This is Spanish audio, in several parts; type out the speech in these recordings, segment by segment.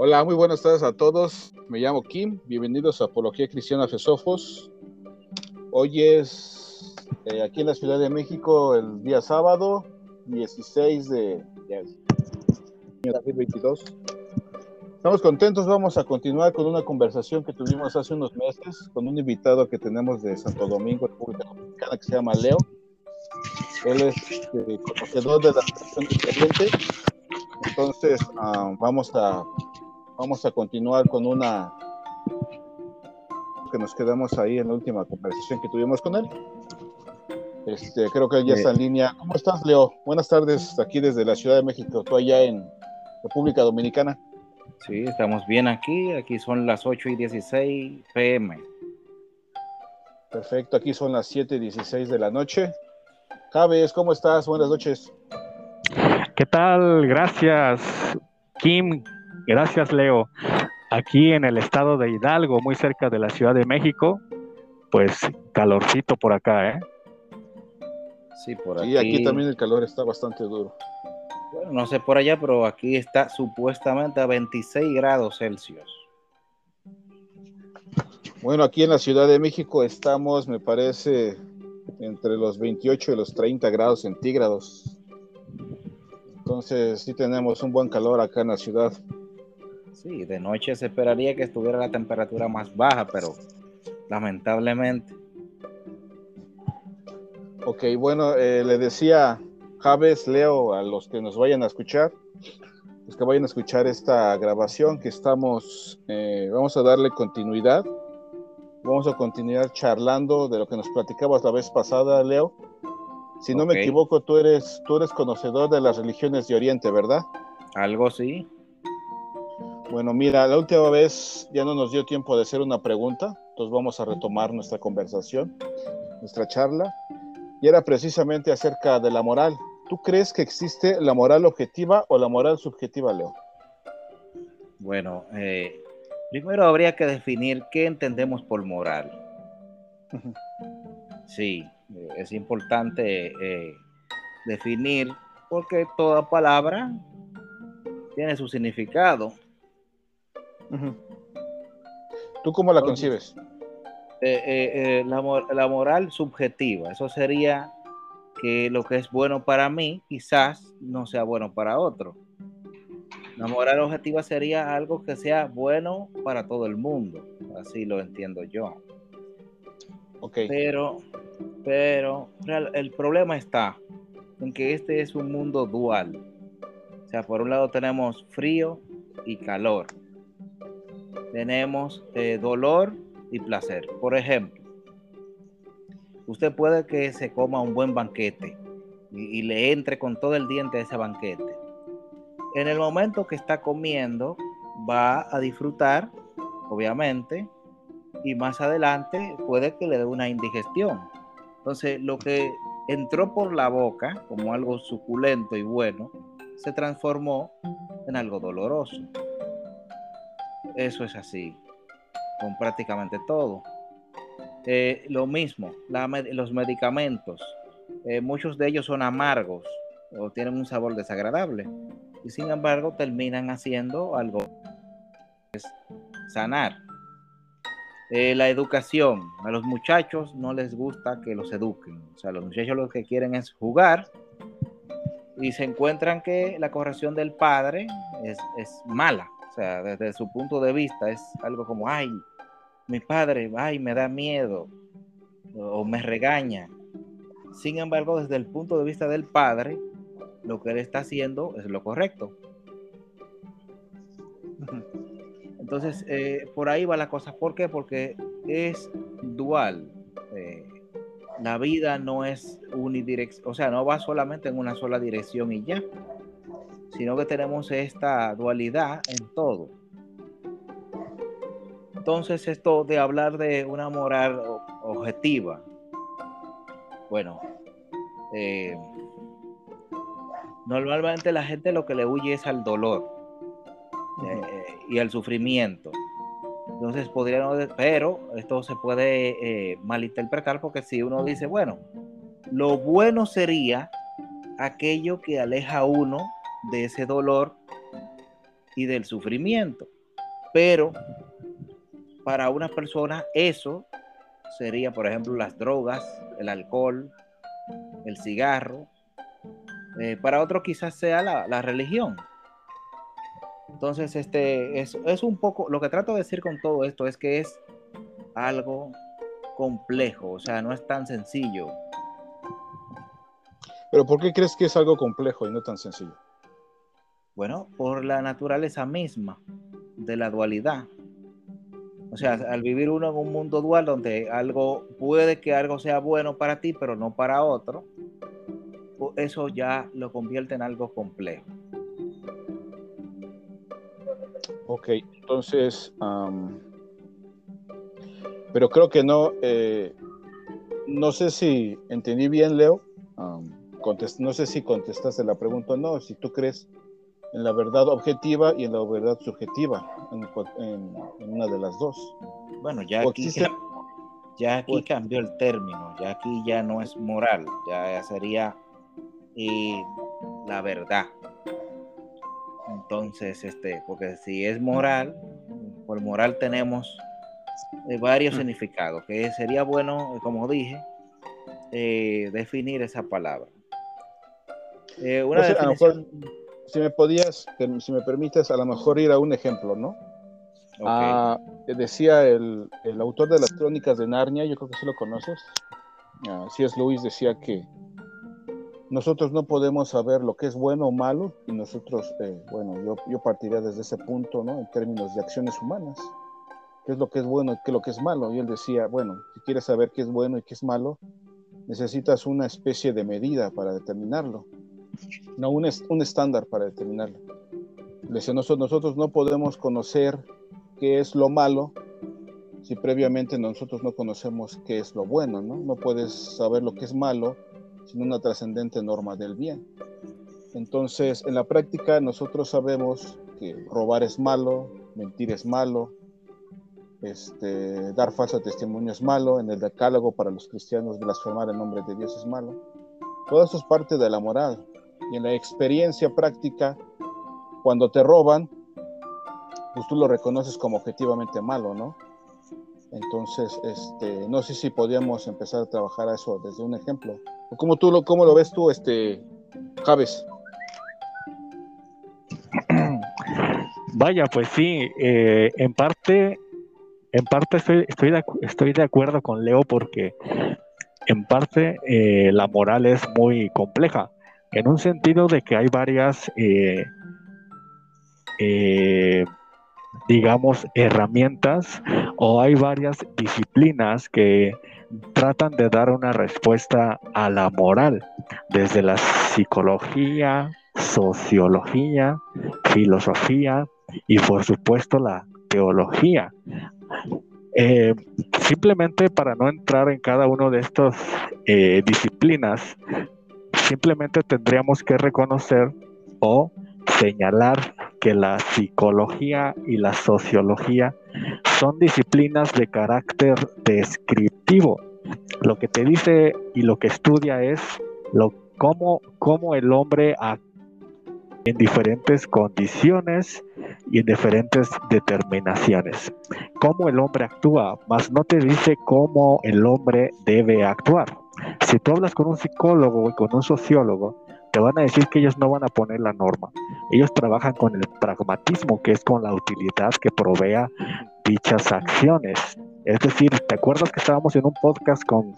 Hola, muy buenas tardes a todos. Me llamo Kim. Bienvenidos a Apología Cristiana Fesofos. Hoy es eh, aquí en la Ciudad de México el día sábado 16 de, de 2022. Estamos contentos, vamos a continuar con una conversación que tuvimos hace unos meses con un invitado que tenemos de Santo Domingo, República Dominicana, que se llama Leo. Él es eh, conocedor de la. Entonces, uh, vamos a vamos a continuar con una que nos quedamos ahí en la última conversación que tuvimos con él. Este, creo que él ya está en línea. ¿Cómo estás, Leo? Buenas tardes, aquí desde la Ciudad de México, tú allá en República Dominicana. Sí, estamos bien aquí. Aquí son las 8 y 16 pm. Perfecto, aquí son las 7 y 16 de la noche. Javes, ¿cómo estás? Buenas noches. ¿Qué tal? Gracias, Kim. Gracias, Leo. Aquí en el estado de Hidalgo, muy cerca de la Ciudad de México, pues calorcito por acá, ¿eh? Sí, por aquí. Sí, aquí también el calor está bastante duro. Bueno, no sé por allá, pero aquí está supuestamente a 26 grados Celsius. Bueno, aquí en la Ciudad de México estamos, me parece, entre los 28 y los 30 grados centígrados. Entonces sí tenemos un buen calor acá en la ciudad. Sí, de noche se esperaría que estuviera la temperatura más baja, pero lamentablemente. Ok, bueno, eh, le decía Javes, Leo, a los que nos vayan a escuchar, los que vayan a escuchar esta grabación, que estamos, eh, vamos a darle continuidad. Vamos a continuar charlando de lo que nos platicabas la vez pasada, Leo. Si no me equivoco, tú eres, tú eres conocedor de las religiones de Oriente, ¿verdad? Algo sí. Bueno, mira, la última vez ya no nos dio tiempo de hacer una pregunta, entonces vamos a retomar nuestra conversación, nuestra charla, y era precisamente acerca de la moral. ¿Tú crees que existe la moral objetiva o la moral subjetiva, Leo? Bueno, eh, primero habría que definir qué entendemos por moral. Sí, eh, es importante eh, definir porque toda palabra tiene su significado. ¿Tú cómo la concibes? Eh, eh, eh, la, la, moral subjetiva, eso sería que lo que es bueno para mí quizás no sea bueno para otro. La moral objetiva sería algo que sea bueno para todo el mundo, así lo entiendo yo. Okay. Pero, pero el problema está en que este es un mundo dual. O sea, por un lado tenemos frío y calor tenemos eh, dolor y placer. Por ejemplo, usted puede que se coma un buen banquete y, y, le entre con todo el diente a ese banquete. En el momento que está comiendo, va a disfrutar, obviamente, y más adelante puede que le dé una indigestión. Entonces, lo que entró por la boca como algo suculento y bueno, se transformó en algo doloroso. Eso es así, con prácticamente todo. Eh, lo mismo, los medicamentos, eh, muchos de ellos son amargos o tienen un sabor desagradable y sin embargo terminan haciendo algo es sanar. Eh, la educación, a los muchachos no les gusta que los eduquen, o sea, los muchachos lo que quieren es jugar y se encuentran que la corrección del padre es, es mala sea, desde su punto de vista es algo como, ay, mi padre, ay, me da miedo o me regaña. Sin embargo, desde el punto de vista del padre, lo que él está haciendo es lo correcto. Entonces, eh, por ahí va la cosa. ¿Por qué? Porque es dual. Eh, la vida no es unidireccional, o sea, no va solamente en una sola dirección y ya sino que tenemos esta dualidad en todo. Entonces, esto de hablar de una moral objetiva, bueno, eh, normalmente la gente lo que le huye es al dolor eh, y al sufrimiento. Entonces podríamos, pero esto se puede eh, malinterpretar porque si uno dice, bueno, lo bueno sería aquello que aleja a uno de ese dolor y del sufrimiento. Pero para una persona eso sería, por ejemplo, las drogas, el alcohol, el cigarro. Eh, para otro quizás sea la, religión. Entonces, este es, es, un poco, lo que trato de decir con todo esto es que es algo complejo, o sea, no es tan sencillo. Pero ¿por qué crees que es algo complejo y no tan sencillo? Bueno, por la naturaleza misma de la dualidad. O sea, al vivir uno en un mundo dual donde algo puede que algo sea bueno para ti, pero no para otro, eso ya lo convierte en algo complejo. Ok, entonces, pero creo que no, eh, no sé si entendí bien, Leo. no sé si contestaste la pregunta o no, si tú crees en la verdad objetiva y en la verdad subjetiva, en, una de las dos. Bueno, ya aquí, ya aquí cambió el término, ya aquí ya no es moral, ya sería eh, la verdad. Entonces, este, porque si es moral, por moral tenemos eh, varios mm. significados, que sería bueno, eh, como dije, definir esa palabra. una definición si me podías, si me permites, a lo mejor ir a un ejemplo, ¿no? Ah, decía el, el, autor de las crónicas de Narnia, yo creo que sí lo conoces, así ah, es Luis, decía que nosotros no podemos saber lo que es bueno o malo y nosotros, eh, bueno, yo, yo partiría desde ese punto, ¿no? En términos de acciones humanas, qué es lo que es bueno y qué es lo que es malo. Y él decía, bueno, si quieres saber qué es bueno y qué es malo, necesitas una especie de medida para determinarlo no un, un estándar para determinarlo. nosotros, nosotros no podemos conocer qué es lo malo si previamente nosotros no conocemos qué es lo bueno, ¿no? No puedes saber lo que es malo sin una trascendente norma del bien. Entonces, en la práctica nosotros sabemos que robar es malo, mentir es malo, este, dar falso testimonio es malo, en el decálogo para los cristianos blasfemar en nombre de Dios es malo. Todo eso es parte de la moral, y en la experiencia práctica, cuando te roban, pues tú lo reconoces como objetivamente malo, ¿no? Entonces, este, no sé si podíamos empezar a trabajar a eso desde un ejemplo. ¿Cómo, tú lo, cómo lo ves tú, este, Javes? Vaya, pues sí, eh, en parte, en parte estoy, estoy, de, estoy de acuerdo con Leo porque en parte eh, la moral es muy compleja en un sentido de que hay varias, eh, eh, digamos, herramientas o hay varias disciplinas que tratan de dar una respuesta a la moral, desde la psicología, sociología, filosofía y por supuesto la teología. Eh, simplemente para no entrar en cada una de estas disciplinas, Simplemente tendríamos que reconocer o señalar que la psicología y la sociología son disciplinas de carácter descriptivo. Lo que te dice y lo que estudia es lo, cómo, cómo el hombre actúa en diferentes condiciones y en diferentes determinaciones. Cómo el hombre actúa, mas no te dice cómo el hombre debe actuar. Si tú hablas con un psicólogo y con un sociólogo, te van a decir que ellos no van a poner la norma. Ellos trabajan con el pragmatismo, que es con la utilidad que provea dichas acciones. Es decir, ¿te acuerdas que estábamos en un podcast con,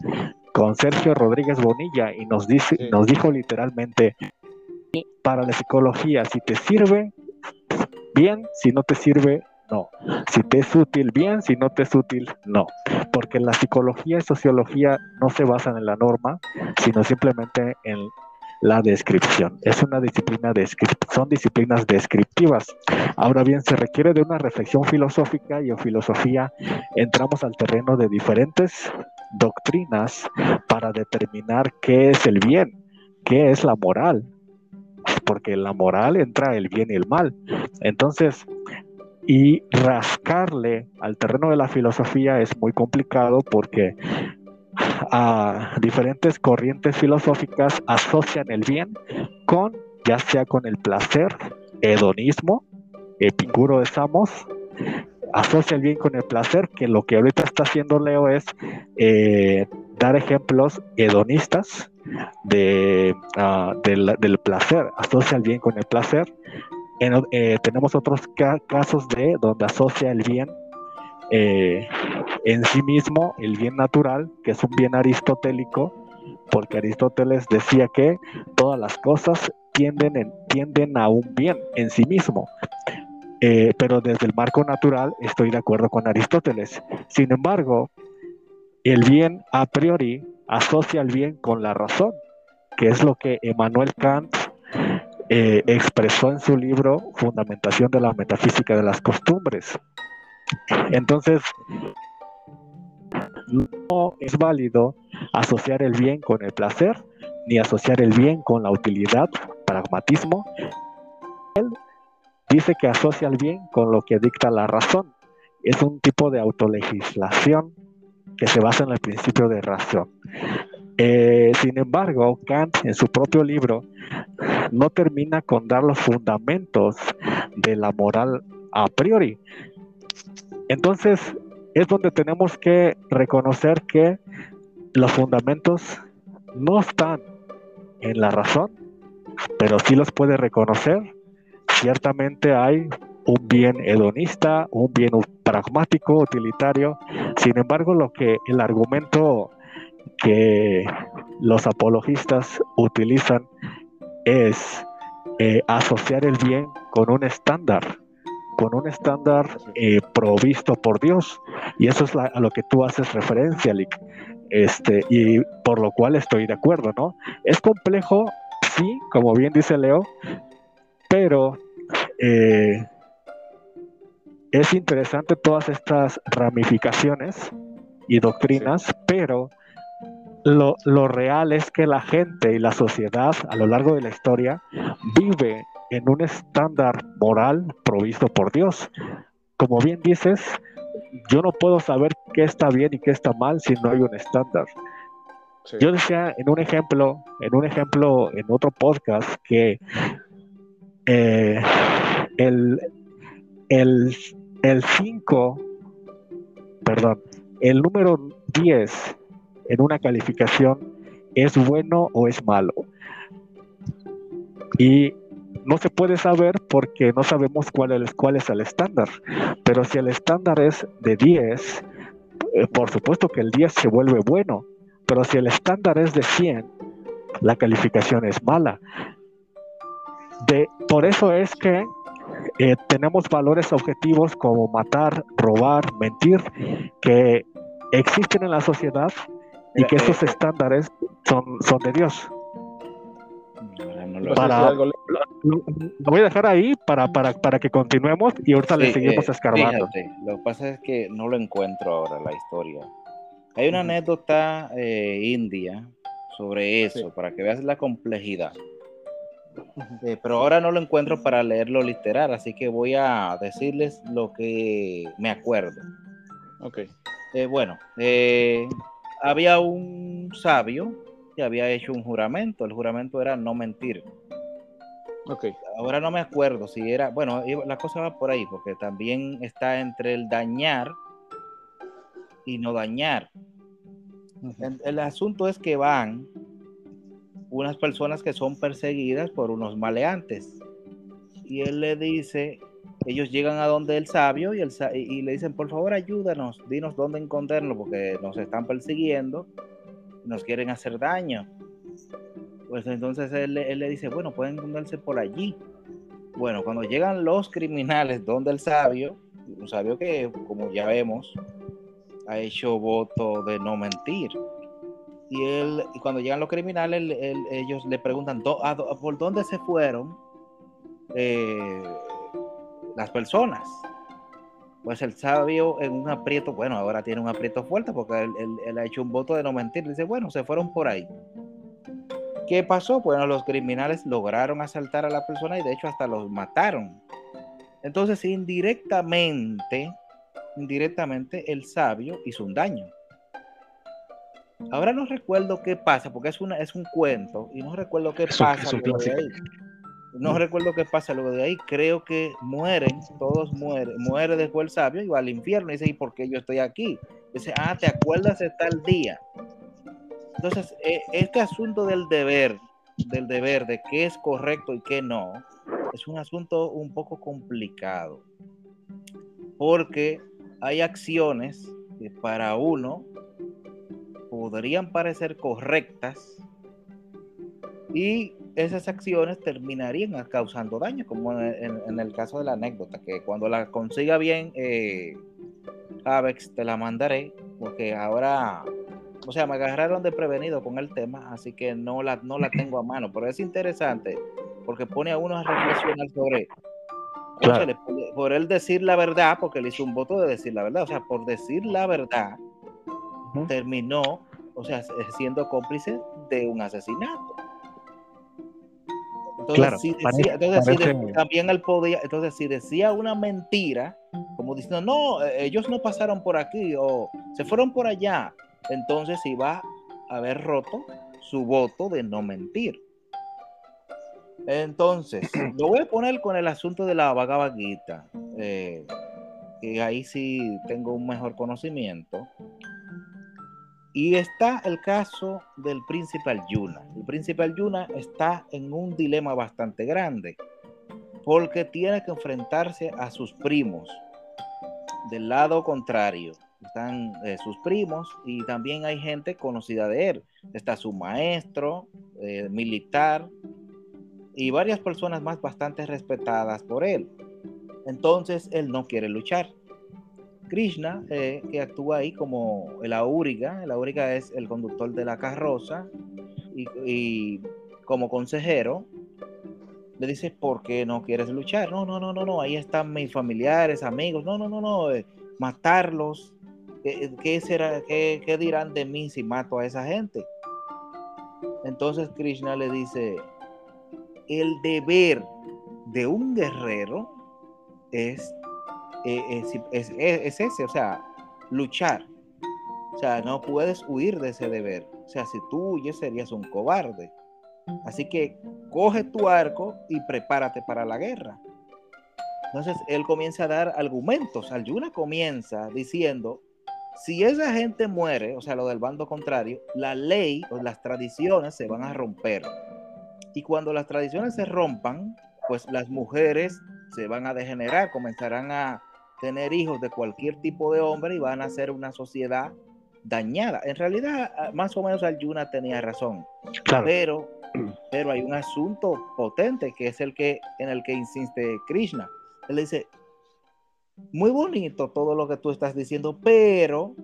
con Sergio Rodríguez Bonilla y nos, dice, nos dijo literalmente, para la psicología, si te sirve, bien, si no te sirve, no. Si te es útil, bien, si no te es útil, no. Porque la psicología y sociología no se basan en la norma, sino simplemente en la descripción. Es una disciplina son disciplinas descriptivas. Ahora bien, se requiere de una reflexión filosófica y en filosofía entramos al terreno de diferentes doctrinas para determinar qué es el bien, qué es la moral, porque en la moral entra el bien y el mal. Entonces, y rascarle al terreno de la filosofía es muy complicado porque a diferentes corrientes filosóficas asocian el bien con, ya sea con el placer, hedonismo, Epicuro de Samos, asocia el bien con el placer, que lo que ahorita está haciendo Leo es eh, dar ejemplos hedonistas de, ah, del, placer, asocia el bien con el placer. Eh, tenemos otros casos de donde asocia el bien eh, en sí mismo, el bien natural, que es un bien aristotélico, porque Aristóteles decía que todas las cosas tienden, tienden a un bien en sí mismo. Eh, pero desde el marco natural estoy de acuerdo con Aristóteles. Sin embargo, el bien a priori asocia el bien con la razón, que es lo que Emmanuel Kant eh, expresó en su libro Fundamentación de la Metafísica de las Costumbres. Entonces, no es válido asociar el bien con el placer, ni asociar el bien con la utilidad, pragmatismo. Él dice que asocia el bien con lo que dicta la razón. Es un tipo de autolegislación que se basa en el principio de razón. Eh, sin embargo, Kant en su propio libro no termina con dar los fundamentos de la moral a priori. Entonces, es donde tenemos que reconocer que los fundamentos no están en la razón, pero sí los puede reconocer. Ciertamente hay un bien hedonista, un bien pragmático, utilitario. Sin embargo, lo que el argumento que los apologistas utilizan es eh, asociar el bien con un estándar, con un estándar eh, provisto por Dios. Y eso es a lo que tú haces referencia, Lick. Este, y por lo cual estoy de acuerdo, ¿no? Es complejo, sí, como bien dice Leo, pero eh, es interesante todas estas ramificaciones y doctrinas, pero lo, lo, real es que la gente y la sociedad a lo largo de la historia vive en un estándar moral provisto por Dios. Como bien dices, yo no puedo saber qué está bien y qué está mal si no hay un estándar. Yo decía en un ejemplo, en un ejemplo, en otro podcast, que eh, el, el, el 5, perdón, el número 10 en una calificación es bueno o es malo. Y no se puede saber porque no sabemos cuál es, cuál es el estándar. Pero si el estándar es de 10, eh, por supuesto que el 10 se vuelve bueno. Pero si el estándar es de 100, la calificación es mala. De, por eso es que eh, tenemos valores objetivos como matar, robar, mentir, que existen en la sociedad y que esos estándares son, son de Dios lo, voy a dejar ahí para, para, para que continuemos y ahorita le seguimos eh, escarbando. lo que pasa es que no lo encuentro ahora la historia. Hay una anécdota eh, india sobre eso, para que veas la complejidad. Eh, pero ahora no lo encuentro para leerlo literal, así que voy a decirles lo que me acuerdo. Ok. bueno, había un sabio había hecho un juramento. El juramento era no mentir. Okay. Ahora no me acuerdo si era, bueno, la cosa va por ahí, porque también está entre el dañar y no dañar. el, asunto es que van unas personas que son perseguidas por unos maleantes. Y él le dice, ellos llegan a donde el sabio y, el, y le dicen, por favor ayúdanos, dinos dónde encontrarlo porque nos están persiguiendo nos quieren hacer daño. Pues entonces él, le dice, bueno, pueden encontrarse por allí. Bueno, cuando llegan los criminales donde el sabio, un sabio que, como ya vemos, ha hecho voto de no mentir. Y él, cuando llegan los criminales, ellos le preguntan, ¿por dónde se fueron eh, las personas? pues el sabio en un aprieto, bueno, ahora tiene un aprieto fuerte porque él, ha hecho un voto de no mentir. Dice, bueno, se fueron por ahí. ¿Qué pasó? Bueno, los criminales lograron asaltar a la persona y de hecho hasta los mataron. Entonces, indirectamente, indirectamente, el sabio hizo un daño. Ahora no recuerdo qué pasa, porque es, una, es un cuento y no recuerdo qué pasa. No recuerdo qué pasa luego de ahí, creo que mueren, todos mueren, muere después el sabio y va al infierno y dice, ¿y por qué yo estoy aquí? Dice, ah, ¿te acuerdas de tal día? Entonces, eh, este asunto del deber, del deber, de qué es correcto y qué no, es un asunto un poco complicado, porque hay acciones que para uno podrían parecer correctas y esas acciones terminarían causando daño, como en, el caso de la anécdota, que cuando la consiga bien, eh, Avex, te la mandaré, porque ahora, o sea, me agarraron de prevenido con el tema, así que no la, no la tengo a mano, pero es interesante, porque pone a uno a reflexionar sobre, por, él decir la verdad, porque él hizo un voto de decir la verdad, o sea, por decir la verdad, terminó, o sea, siendo cómplice de un asesinato. Entonces, si decía, también él podía, entonces si decía una mentira, como diciendo, no, eh, ellos no pasaron por aquí o se fueron por allá, entonces iba a haber roto su voto de no mentir. Entonces, lo voy a poner con el asunto de la Bhagavad Gita, eh, que ahí sí tengo un mejor conocimiento. Y está el caso del príncipe Yuna. El príncipe Yuna está en un dilema bastante grande, porque tiene que enfrentarse a sus primos del lado contrario. Están eh, sus primos y también hay gente conocida de él. Está su maestro eh, militar y varias personas más bastante respetadas por él. Entonces él no quiere luchar. Krishna, eh, que actúa ahí como el auriga, el auriga es el conductor de la carroza, y, como consejero, le dice, ¿por qué no quieres luchar? No, no, no, no, no, ahí están mis familiares, amigos, no, no, no, no, eh, matarlos, ¿Qué, será, qué, ¿qué dirán de mí si mato a esa gente? Entonces Krishna le dice, el deber de un guerrero es eh, es, ese, o sea, luchar. O sea, no puedes huir de ese deber. O sea, si tú huyes serías un cobarde. Así que coge tu arco y prepárate para la guerra. Entonces él comienza a dar argumentos. Alyuna comienza diciendo, si esa gente muere, o sea, lo del bando contrario, la ley o las tradiciones se van a romper. Y cuando las tradiciones se rompan, pues las mujeres se van a degenerar, comenzarán a tener hijos de cualquier tipo de hombre y van a ser una sociedad dañada. En realidad, ah, más o menos Alyuna tenía razón. Pero, pero hay un asunto potente que es el que en el que insiste Krishna. Él dice, muy bonito todo lo que tú estás diciendo, pero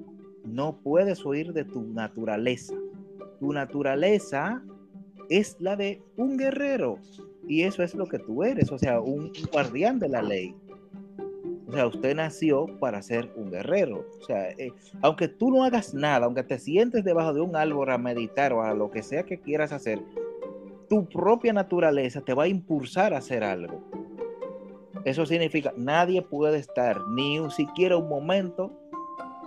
no puedes huir de tu naturaleza. Tu naturaleza es la de un guerrero y eso es lo que tú eres, o sea, un guardián de la ley. O sea, usted nació para ser un guerrero. O sea, eh, aunque tú no hagas nada, aunque te sientes debajo de un árbol a meditar o a lo que sea que quieras hacer, tu propia naturaleza te va a impulsar a hacer algo. Eso significa, nadie puede estar ni siquiera un momento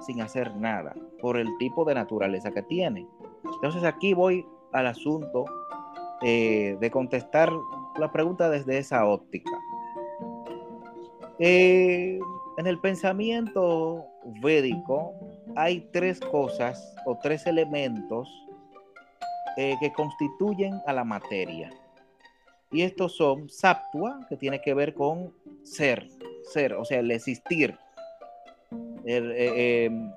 sin hacer nada por el tipo de naturaleza que tiene. Entonces aquí voy al asunto eh, de contestar la pregunta desde esa óptica. Eh, en el pensamiento védico hay tres cosas o tres elementos eh, que constituyen a la materia. Y estos son saptua, que tiene que ver con ser, ser, o sea, el existir, el, eh, em,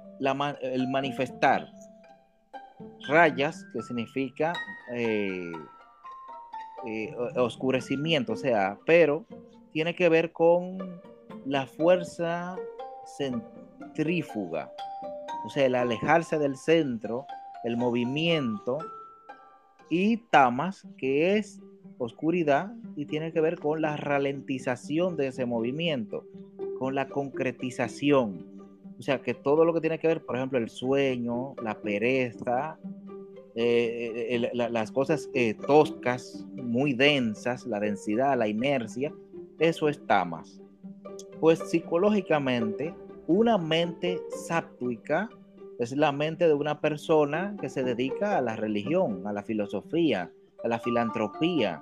el manifestar. Rayas, que significa oscurecimiento, o sea, pero tiene que ver con la fuerza centrífuga, o sea, el alejarse del centro, el movimiento, y tamas, que es oscuridad y tiene que ver con la ralentización de ese movimiento, con la concretización. O sea, que todo lo que tiene que ver, por ejemplo, el sueño, la pereza, eh, eh, las cosas eh, toscas, muy densas, la densidad, la inercia, eso es tamas pues psicológicamente una mente sáptuica es la mente de una persona que se dedica a la religión, a la filosofía, a la filantropía,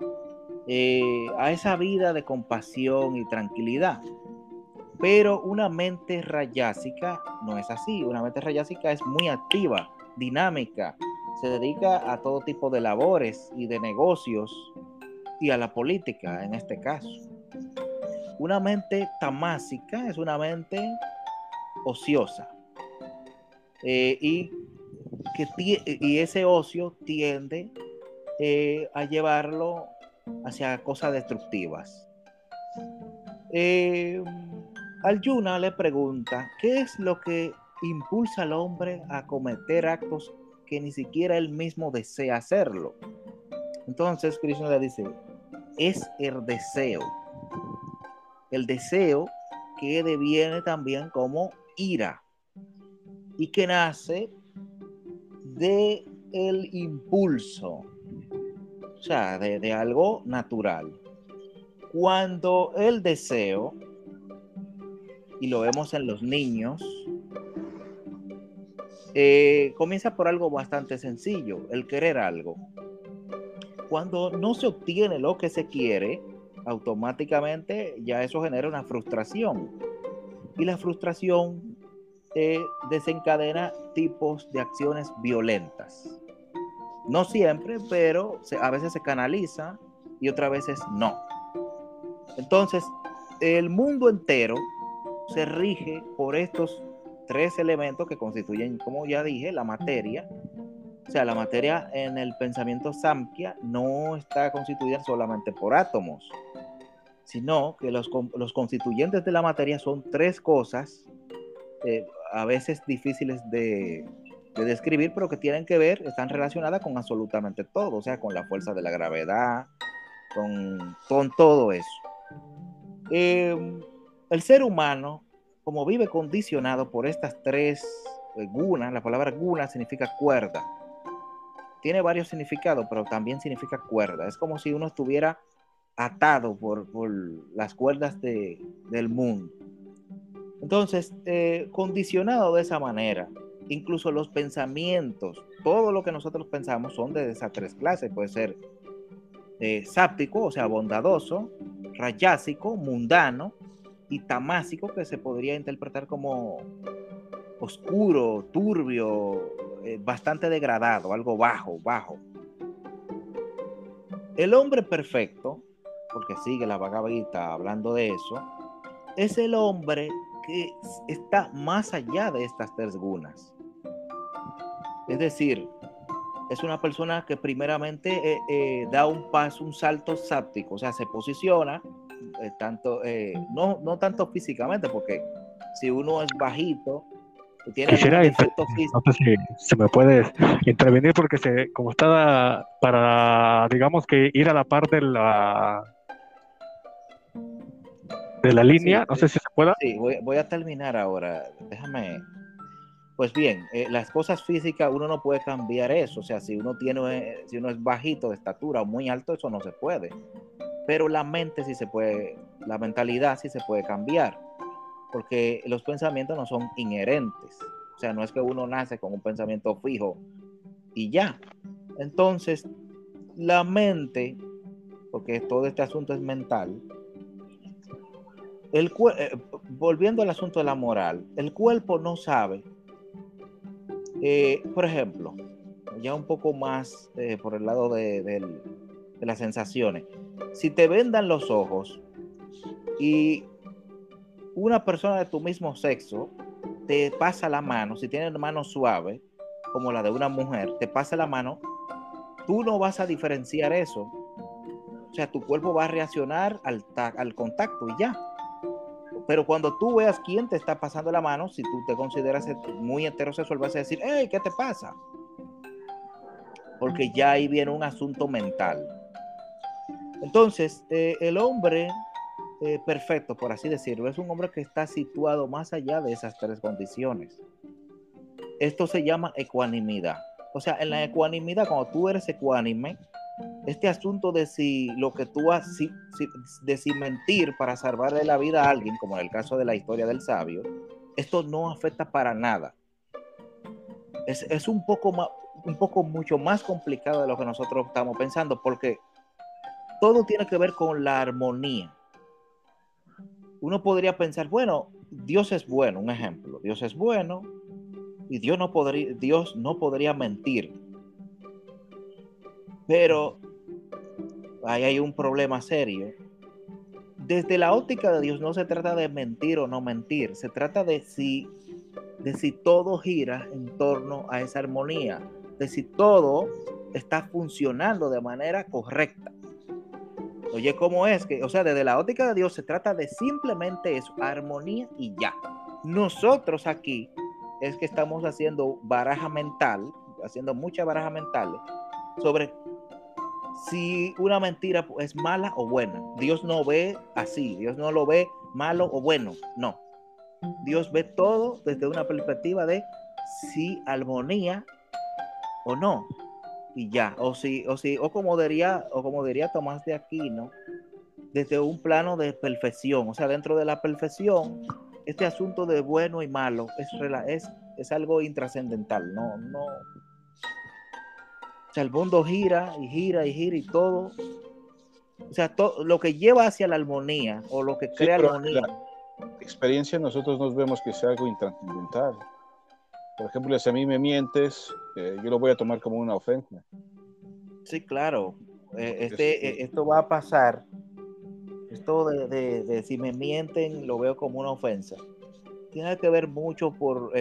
eh, a esa vida de compasión y tranquilidad. Pero una mente rayásica no es así. Una mente rayásica es muy activa, dinámica, se dedica a todo tipo de labores y de negocios y a la política en este caso. Una mente tamásica es una mente ociosa eh, y, que y ese ocio tiende eh, a llevarlo hacia cosas destructivas. Eh, Alyuna le pregunta, ¿qué es lo que impulsa al hombre a cometer actos que ni siquiera él mismo desea hacerlo? Entonces Krishna le dice, es el deseo. El deseo que deviene también como ira y que nace de el impulso, o sea, de, algo natural. Cuando el deseo, y lo vemos en los niños, eh, comienza por algo bastante sencillo, el querer algo. Cuando no se obtiene lo que se quiere, automáticamente ya eso genera una frustración. Y la frustración eh, desencadena tipos de acciones violentas. No siempre, pero a veces se canaliza y otras veces no. Entonces, el mundo entero se rige por estos tres elementos que constituyen, como ya dije, la materia, o sea, la materia en el pensamiento Samkhya no está constituida solamente por átomos, sino que los, constituyentes de la materia son tres cosas, eh, a veces difíciles de, describir, pero que tienen que ver, están relacionadas con absolutamente todo, o sea, con la fuerza de la gravedad, con, con todo eso. Em, el ser humano, como vive condicionado por estas tres eh, gunas, la palabra guna significa cuerda, tiene varios significados, pero también significa cuerda. Es como si uno estuviera atado por, las cuerdas del mundo. Entonces, eh, condicionado de esa manera, incluso los pensamientos, todo lo que nosotros pensamos son de esas tres clases. Puede ser eh, sáptico, o sea, bondadoso, rayásico, mundano, y tamásico, que se podría interpretar como oscuro, turbio, eh, bastante degradado, algo bajo, bajo. El hombre perfecto, porque sigue la vagabita hablando de eso, es el hombre que está más allá de estas tres gunas. Es decir, es una persona que primeramente eh, eh, da un paso, un salto sáptico, o sea, se posiciona, tanto, no, no tanto físicamente, porque si uno es bajito, Quisiera, no sé si se me puede intervenir porque se, como está para, digamos que ir a la par de la de la línea, no sé si se pueda. Sí, voy, a terminar ahora. Déjame. Pues bien, eh, las cosas físicas uno no puede cambiar eso. O sea, si uno tiene, si uno es bajito de estatura o muy alto, eso no se puede. Pero la mente sí se puede, la mentalidad sí se puede cambiar porque los pensamientos no son inherentes. O sea, no es que uno nace con un pensamiento fijo y ya. Entonces, la mente, porque todo este asunto es mental, el eh, volviendo al asunto de la moral, el cuerpo no sabe, eh, por ejemplo, ya un poco más eh, por el lado de, las sensaciones, si te vendan los ojos y una persona de tu mismo sexo te pasa la mano, si tiene mano suave, como la de una mujer, te pasa la mano, tú no vas a diferenciar eso. O sea, tu cuerpo va a reaccionar al, al contacto y ya. Pero cuando tú veas quién te está pasando la mano, si tú te consideras muy heterosexual, vas a decir, hey, ¿qué te pasa? Porque ya ahí viene un asunto mental. Entonces, eh, el hombre eh, perfecto, por así decirlo. Es un hombre que está situado más allá de esas tres condiciones. Esto se llama ecuanimidad. O sea, en la ecuanimidad, cuando tú eres ecuánime, este asunto de si lo que tú has, de si mentir para salvarle la vida a alguien, como en el caso de la historia del sabio, esto no afecta para nada. Es, es un poco más, un poco mucho más complicado de lo que nosotros estamos pensando, porque todo tiene que ver con la armonía. Uno podría pensar, bueno, Dios es bueno, un ejemplo, Dios es bueno y Dios no podría, Dios no podría mentir. Pero ahí hay un problema serio. Desde la óptica de Dios no se trata de mentir o no mentir, se trata de si, de si todo gira en torno a esa armonía, de si todo está funcionando de manera correcta. Oye, ¿cómo es? que O sea, desde la óptica de Dios se trata de simplemente eso, armonía y ya. Nosotros aquí es que estamos haciendo baraja mental, haciendo mucha baraja mental sobre si una mentira es mala o buena. Dios no ve así, Dios no lo ve malo o bueno, no. Dios ve todo desde una perspectiva de si armonía o no y ya. O si, o si, o como diría, o como diría Tomás de Aquino, desde un plano de perfección. O sea, dentro de la perfección, este asunto de bueno y malo es, es, es algo intrascendental. No, no. O sea, el mundo gira y gira y gira y todo. O sea, todo lo que lleva hacia la armonía o lo que crea armonía. experiencia nosotros nos vemos que sea algo intrascendental. Por ejemplo, si a mí me mientes, eh, yo lo voy a tomar como una ofensa. Sí, claro. Eh, este, eh, esto va a pasar. Esto de, si me mienten, lo veo como una ofensa. Tiene que ver mucho por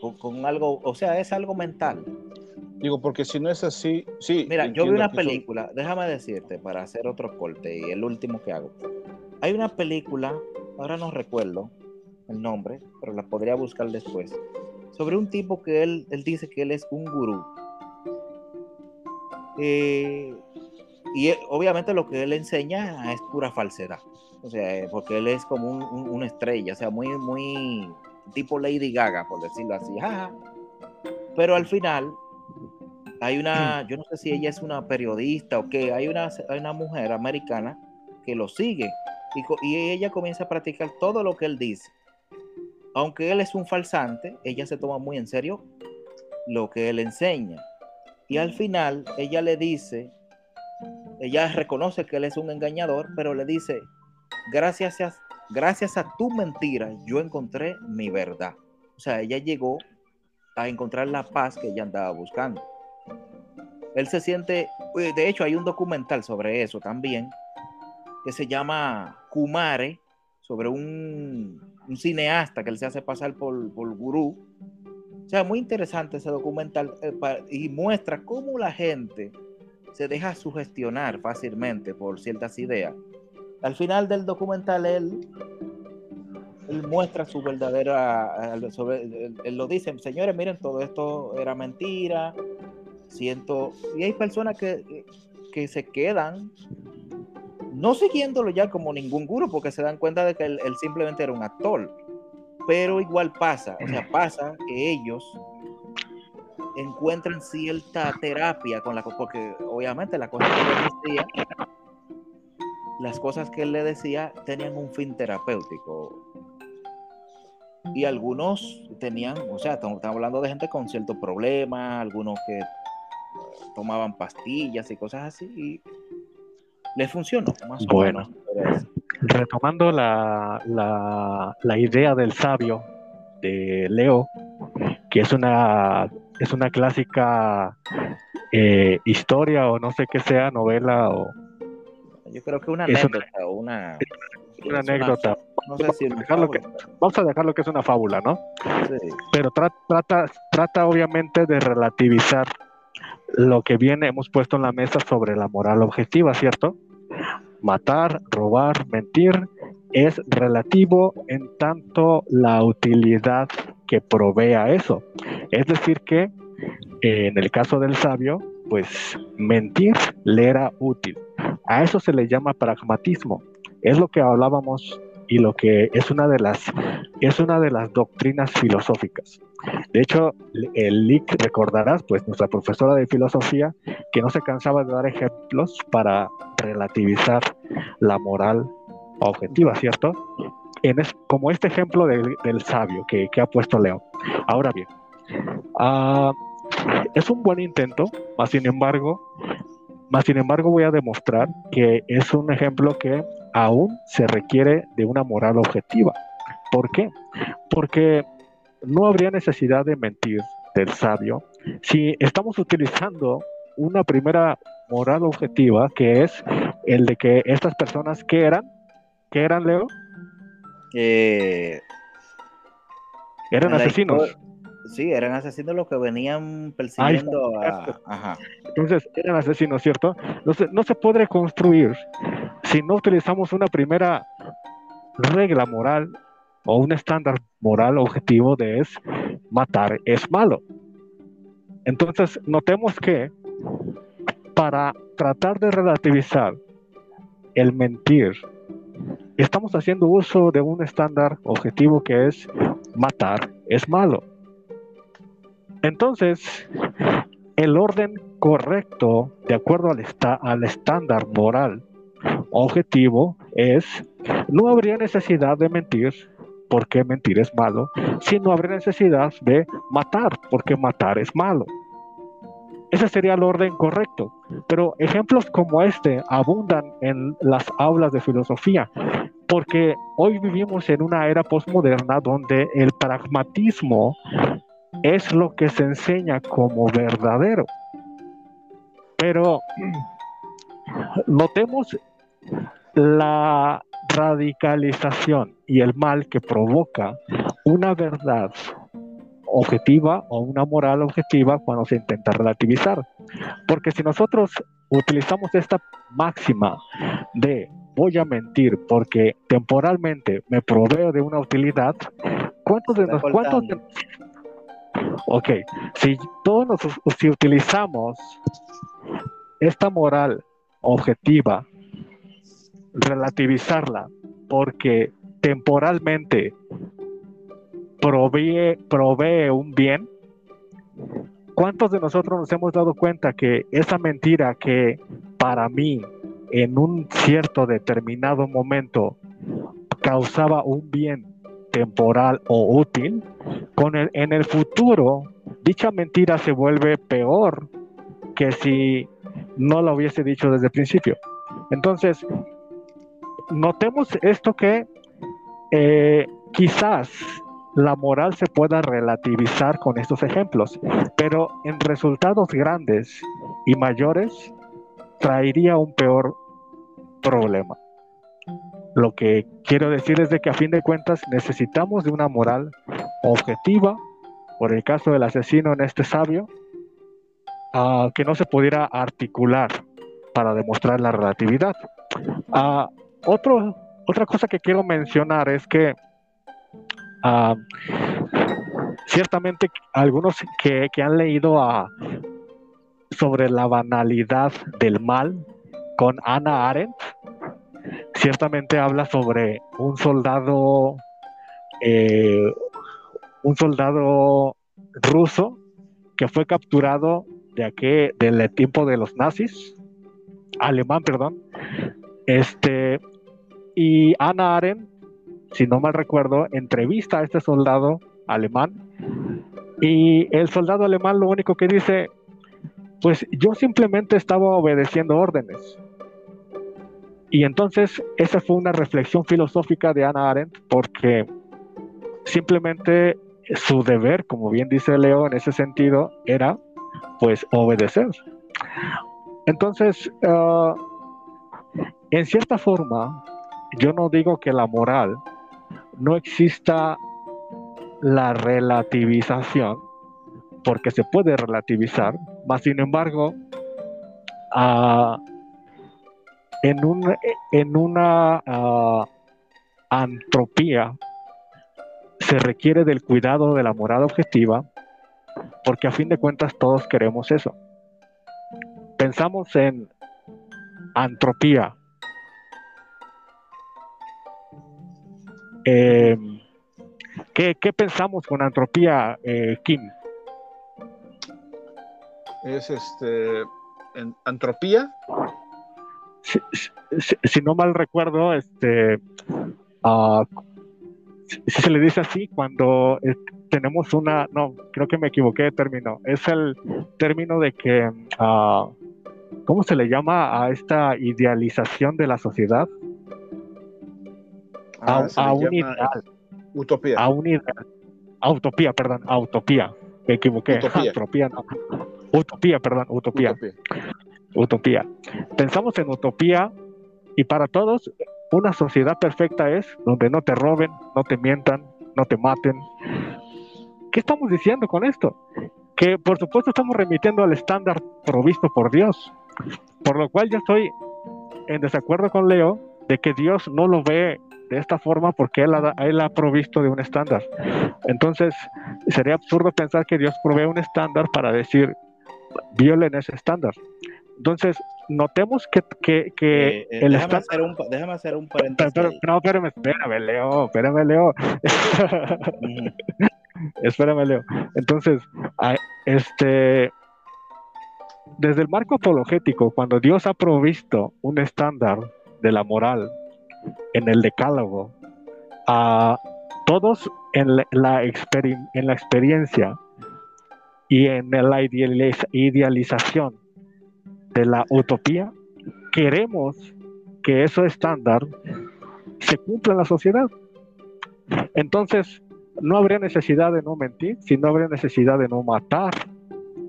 con, algo, o sea, es algo mental. Digo, porque si no es así, sí. Mira, yo vi una película, déjame decirte, para hacer otro corte y el último que hago. Hay una película, ahora no recuerdo, el nombre, pero la podría buscar después, sobre un tipo que él, él dice que él es un gurú. Eh, y obviamente lo que él enseña es pura falsedad. O sea, eh, porque él es como un, una estrella, o sea, muy, muy tipo Lady Gaga, por decirlo así. Pero al final hay una, yo no sé si ella es una periodista o qué, hay una, hay una mujer americana que lo sigue y, y, ella comienza a practicar todo lo que él dice aunque él es un falsante, ella se toma muy en serio lo que él enseña. Y al final ella le dice, ella reconoce que él es un engañador, pero le dice, gracias a, gracias a tu mentira, yo encontré mi verdad. O sea, ella llegó a encontrar la paz que ella andaba buscando. Él se siente, eh, de hecho hay un documental sobre eso también, que se llama Kumare, sobre un un cineasta que él se hace pasar por, por gurú. O sea, muy interesante ese documental eh, y muestra cómo la gente se deja sugestionar fácilmente por ciertas ideas. Al final del documental él, muestra su verdadera, sobre, él, lo dice, señores, miren, todo esto era mentira, siento, y hay personas que, que se quedan no siguiéndolo ya como ningún gurú, porque se dan cuenta de que él, simplemente era un actor. Pero igual pasa, o sea, pasa que ellos encuentran cierta terapia con la porque obviamente la cosa que decía, las cosas que él le decía tenían un fin terapéutico. Y algunos tenían, o sea, estamos hablando de gente con cierto problema, algunos que tomaban pastillas y cosas así, y le funcionó más bueno, Retomando la, la, idea del sabio de Leo, que es una, es una clásica eh, historia o no sé qué sea, novela o... Yo creo que una anécdota o una... Una anécdota. vamos, a dejarlo que es una fábula, ¿no? Sí. Pero trata, trata obviamente de relativizar lo que viene, hemos puesto en la mesa sobre la moral objetiva, ¿cierto? Matar, robar, mentir es relativo en tanto la utilidad que provea eso. Es decir, que eh, en el caso del sabio, pues mentir le era útil. A eso se le llama pragmatismo. Es lo que hablábamos y lo que es una de las es una de las doctrinas filosóficas. De hecho, el LIC recordarás, pues nuestra profesora de filosofía, que no se cansaba de dar ejemplos para relativizar la moral objetiva, ¿cierto? En es, como este ejemplo del sabio que, ha puesto Leo. Ahora bien, ah, es un buen intento, más sin embargo, Más sin embargo, voy a demostrar que es un ejemplo que aún se requiere de una moral objetiva. ¿Por qué? Porque no habría necesidad de mentir del sabio si estamos utilizando una primera moral objetiva que es el de que estas personas que eran, ¿qué eran, Leo? Eh, eran asesinos. Sí, eran asesinos los que venían persiguiendo a... Ajá. Entonces, eran asesinos, ¿cierto? Entonces, no se puede construir si no utilizamos una primera regla moral o un estándar moral objetivo de es matar es malo. Entonces, notemos que para tratar de relativizar el mentir, estamos haciendo uso de un estándar objetivo que es matar es malo. Entonces, el orden correcto, de acuerdo al, al estándar moral objetivo, es no habría necesidad de mentir porque mentir es malo, si no habría necesidad de matar porque matar es malo. Ese sería el orden correcto. Pero ejemplos como este abundan en las aulas de filosofía, porque hoy vivimos en una era postmoderna donde el pragmatismo es lo que se enseña como verdadero. Pero notemos la radicalización y el mal que provoca una verdad objetiva o una moral objetiva cuando se intenta relativizar. Porque si nosotros utilizamos esta máxima de voy a mentir porque temporalmente me proveo de una utilidad, ¿cuántos de nosotros... Ok, si todos nos, si utilizamos esta moral objetiva, relativizarla, porque temporalmente provee, provee un bien, ¿cuántos de nosotros nos hemos dado cuenta que esa mentira que para mí en un cierto determinado momento causaba un bien temporal o útil, con el, en el futuro dicha mentira se vuelve peor que si no lo hubiese dicho desde el principio. Entonces, notemos esto que eh, quizás la moral se pueda relativizar con estos ejemplos, pero en resultados grandes y mayores traería un peor problema. Lo que quiero decir es que a fin de cuentas necesitamos de una moral objetiva, por el caso del asesino en este sabio, uh, que no se pudiera articular para demostrar la relatividad. Uh, otra cosa que quiero mencionar es que Uh, ciertamente algunos que, han leído a, sobre la banalidad del mal con Ana Arendt, ciertamente habla sobre un soldado, eh, un soldado ruso que fue capturado de aquí, del tiempo de los nazis, alemán, perdón, este, y Ana Arendt si no mal recuerdo, entrevista a este soldado alemán y el soldado alemán lo único que dice, pues yo simplemente estaba obedeciendo órdenes. Y entonces esa fue una reflexión filosófica de Anna Arendt porque simplemente su deber, como bien dice Leo en ese sentido, era pues obedecer. Entonces, ah, en cierta forma, yo no digo que la moral no exista la relativización, porque se puede relativizar, más sin embargo, ah, en, un, en una uh, antropía se requiere del cuidado de la moral objetiva, porque a fin de cuentas todos queremos eso. Pensamos en antropía, Eh, ¿qué, pensamos con antropía, eh, Kim? Es este. En, ¿Antropía? Si, no mal recuerdo, este. Uh, si se le dice así, cuando eh, tenemos una. No, creo que me equivoqué de término. Es el término de que. Uh, ¿cómo se le llama a esta idealización de la sociedad? Ah, a, un ideal, Utopía. a un ideal. A utopía, perdón, a utopía. Me equivoqué. Utopía. Utopía, no. Utopía, perdón, utopía. Utopía. Utopía. Pensamos en utopía y para todos una sociedad perfecta es donde no te roben, no te mientan, no te maten. ¿Qué estamos diciendo con esto? Que por supuesto estamos remitiendo al estándar provisto por Dios. Por lo cual yo estoy en desacuerdo con Leo de que Dios no lo ve de esta forma porque Él ha, él ha provisto de un estándar. Entonces sería absurdo pensar que Dios provee un estándar para decir violen ese estándar. Entonces, notemos que, que, que Eh, eh, el déjame, hacer un, déjame hacer un Pero, paréntesis. pero- ahí. no, espérame, espérame, Leo, espérame, Leo. Espérame, Leo. Entonces, a- este, desde el marco apologético, cuando Dios ha provisto un estándar de la moral en el decálogo, a todos en la, la experi- en la experiencia y en la idealiz- idealización de la utopía, queremos que ese estándar se cumpla en la sociedad. Entonces, no habría necesidad de no mentir, si no habría necesidad de no matar,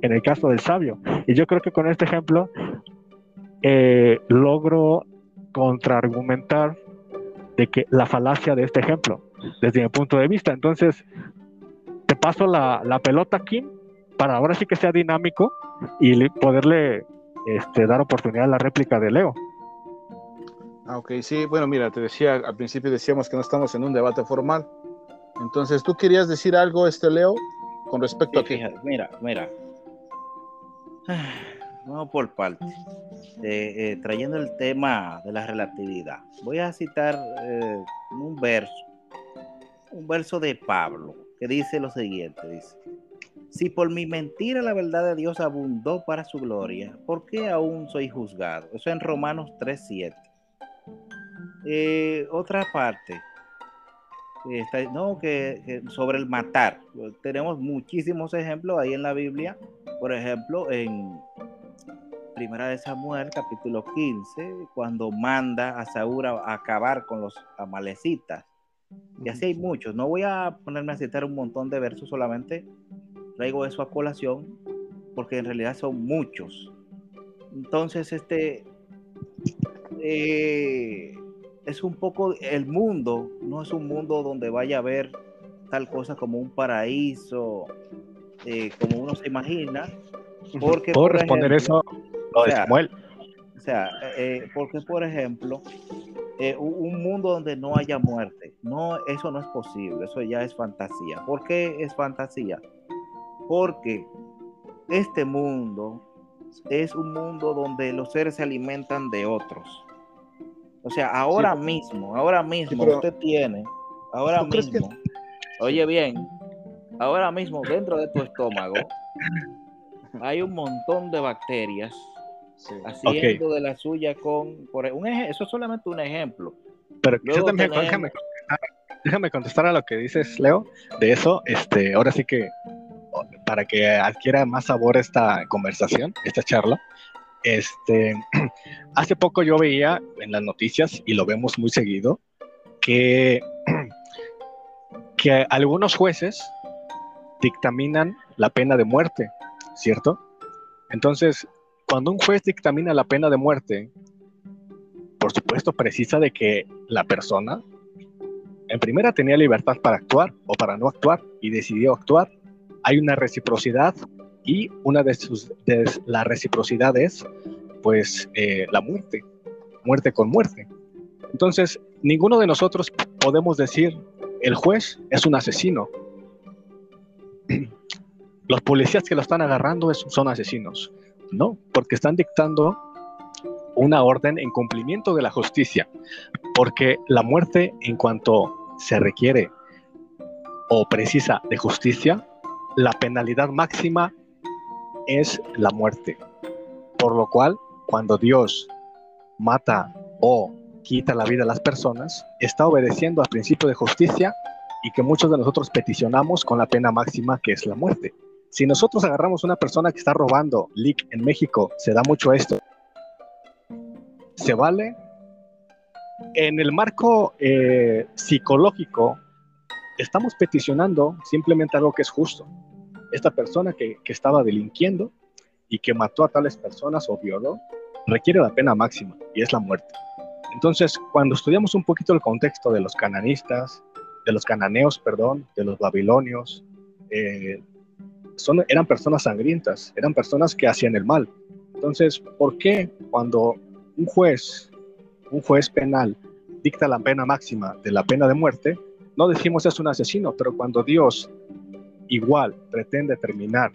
en el caso del sabio. Y yo creo que con este ejemplo eh, logro contraargumentar de que la falacia de este ejemplo, desde mi punto de vista. Entonces, te paso la, la pelota, Kim, para ahora sí que sea dinámico y le- poderle este, dar oportunidad a la réplica de Leo. Ah, ok, sí, bueno, mira, te decía, al principio decíamos que no estamos en un debate formal. Entonces, ¿tú querías decir algo, este Leo, con respecto Sí, a qué? fíjate, mira, mira. Vamos por partes. Eh, eh, trayendo el tema de la relatividad. Voy a citar eh, un verso, un verso de Pablo, que dice lo siguiente, dice, si por mi mentira la verdad de Dios abundó para su gloria, ¿por qué aún soy juzgado? Eso en Romanos 3.7. Eh, otra parte, está- no, que, que sobre el matar. Tenemos muchísimos ejemplos ahí en la Biblia. Por ejemplo, en Primera de Samuel, capítulo 15, cuando manda a Saúl a acabar con los amalecitas. Y así hay muchos. No voy a ponerme a citar un montón de versos, solamente traigo eso a colación, porque en realidad son muchos. Entonces, este eh, es un poco el mundo, no es un mundo donde vaya a haber tal cosa como un paraíso, eh, como uno se imagina, porque ¿Puedo por responder ejemplo, eso? Lo de o sea, Samuel. o sea, eh, porque por ejemplo, eh, un un mundo donde no haya muerte, no, eso no es posible, eso ya es fantasía. ¿Por qué es fantasía? Porque este mundo es un mundo donde los seres se alimentan de otros. O sea, ahora mismo, ahora mismo pero- usted tiene, ahora ¿Tú crees que- mismo, oye bien, ahora mismo dentro de tu estómago hay un montón de bacterias Sí. haciendo de la suya con por un eje- eso es solamente un ejemplo Pero Luego yo también, tenemos- déjame, contestar, déjame contestar a lo que dices, Leo, de eso. Este, ahora sí que para que adquiera más sabor esta conversación, esta charla. Este, hace poco yo veía en las noticias y lo vemos muy seguido que que algunos jueces dictaminan la pena de muerte, ¿cierto? Entonces, cuando un juez dictamina la pena de muerte, por supuesto precisa de que la persona en primera tenía libertad para actuar o para no actuar y decidió actuar. Hay una reciprocidad y una de sus de la reciprocidad es pues eh, la muerte, muerte con muerte. Entonces, ninguno de nosotros podemos decir el juez es un asesino. Los policías que lo están agarrando son asesinos. No, porque están dictando una orden en cumplimiento de la justicia, porque la muerte en cuanto se requiere o precisa de justicia, la penalidad máxima es la muerte. Por lo cual, cuando Dios mata o quita la vida a las personas, está obedeciendo al principio de justicia y que muchos de nosotros peticionamos con la pena máxima que es la muerte. Si nosotros agarramos una persona que está robando, leak en México, se da mucho esto, se vale. En el marco eh, psicológico, estamos peticionando simplemente algo que es justo. Esta persona que, que estaba delinquiendo y que mató a tales personas o violó, requiere la pena máxima y es la muerte. Entonces, cuando estudiamos un poquito el contexto de los cananistas, de los cananeos, perdón, de los babilonios, eh, son, eran personas sangrientas, eran personas que hacían el mal. Entonces, ¿por qué cuando un juez, un juez penal, dicta la pena máxima de la pena de muerte, no decimos es un asesino, pero cuando Dios igual pretende terminar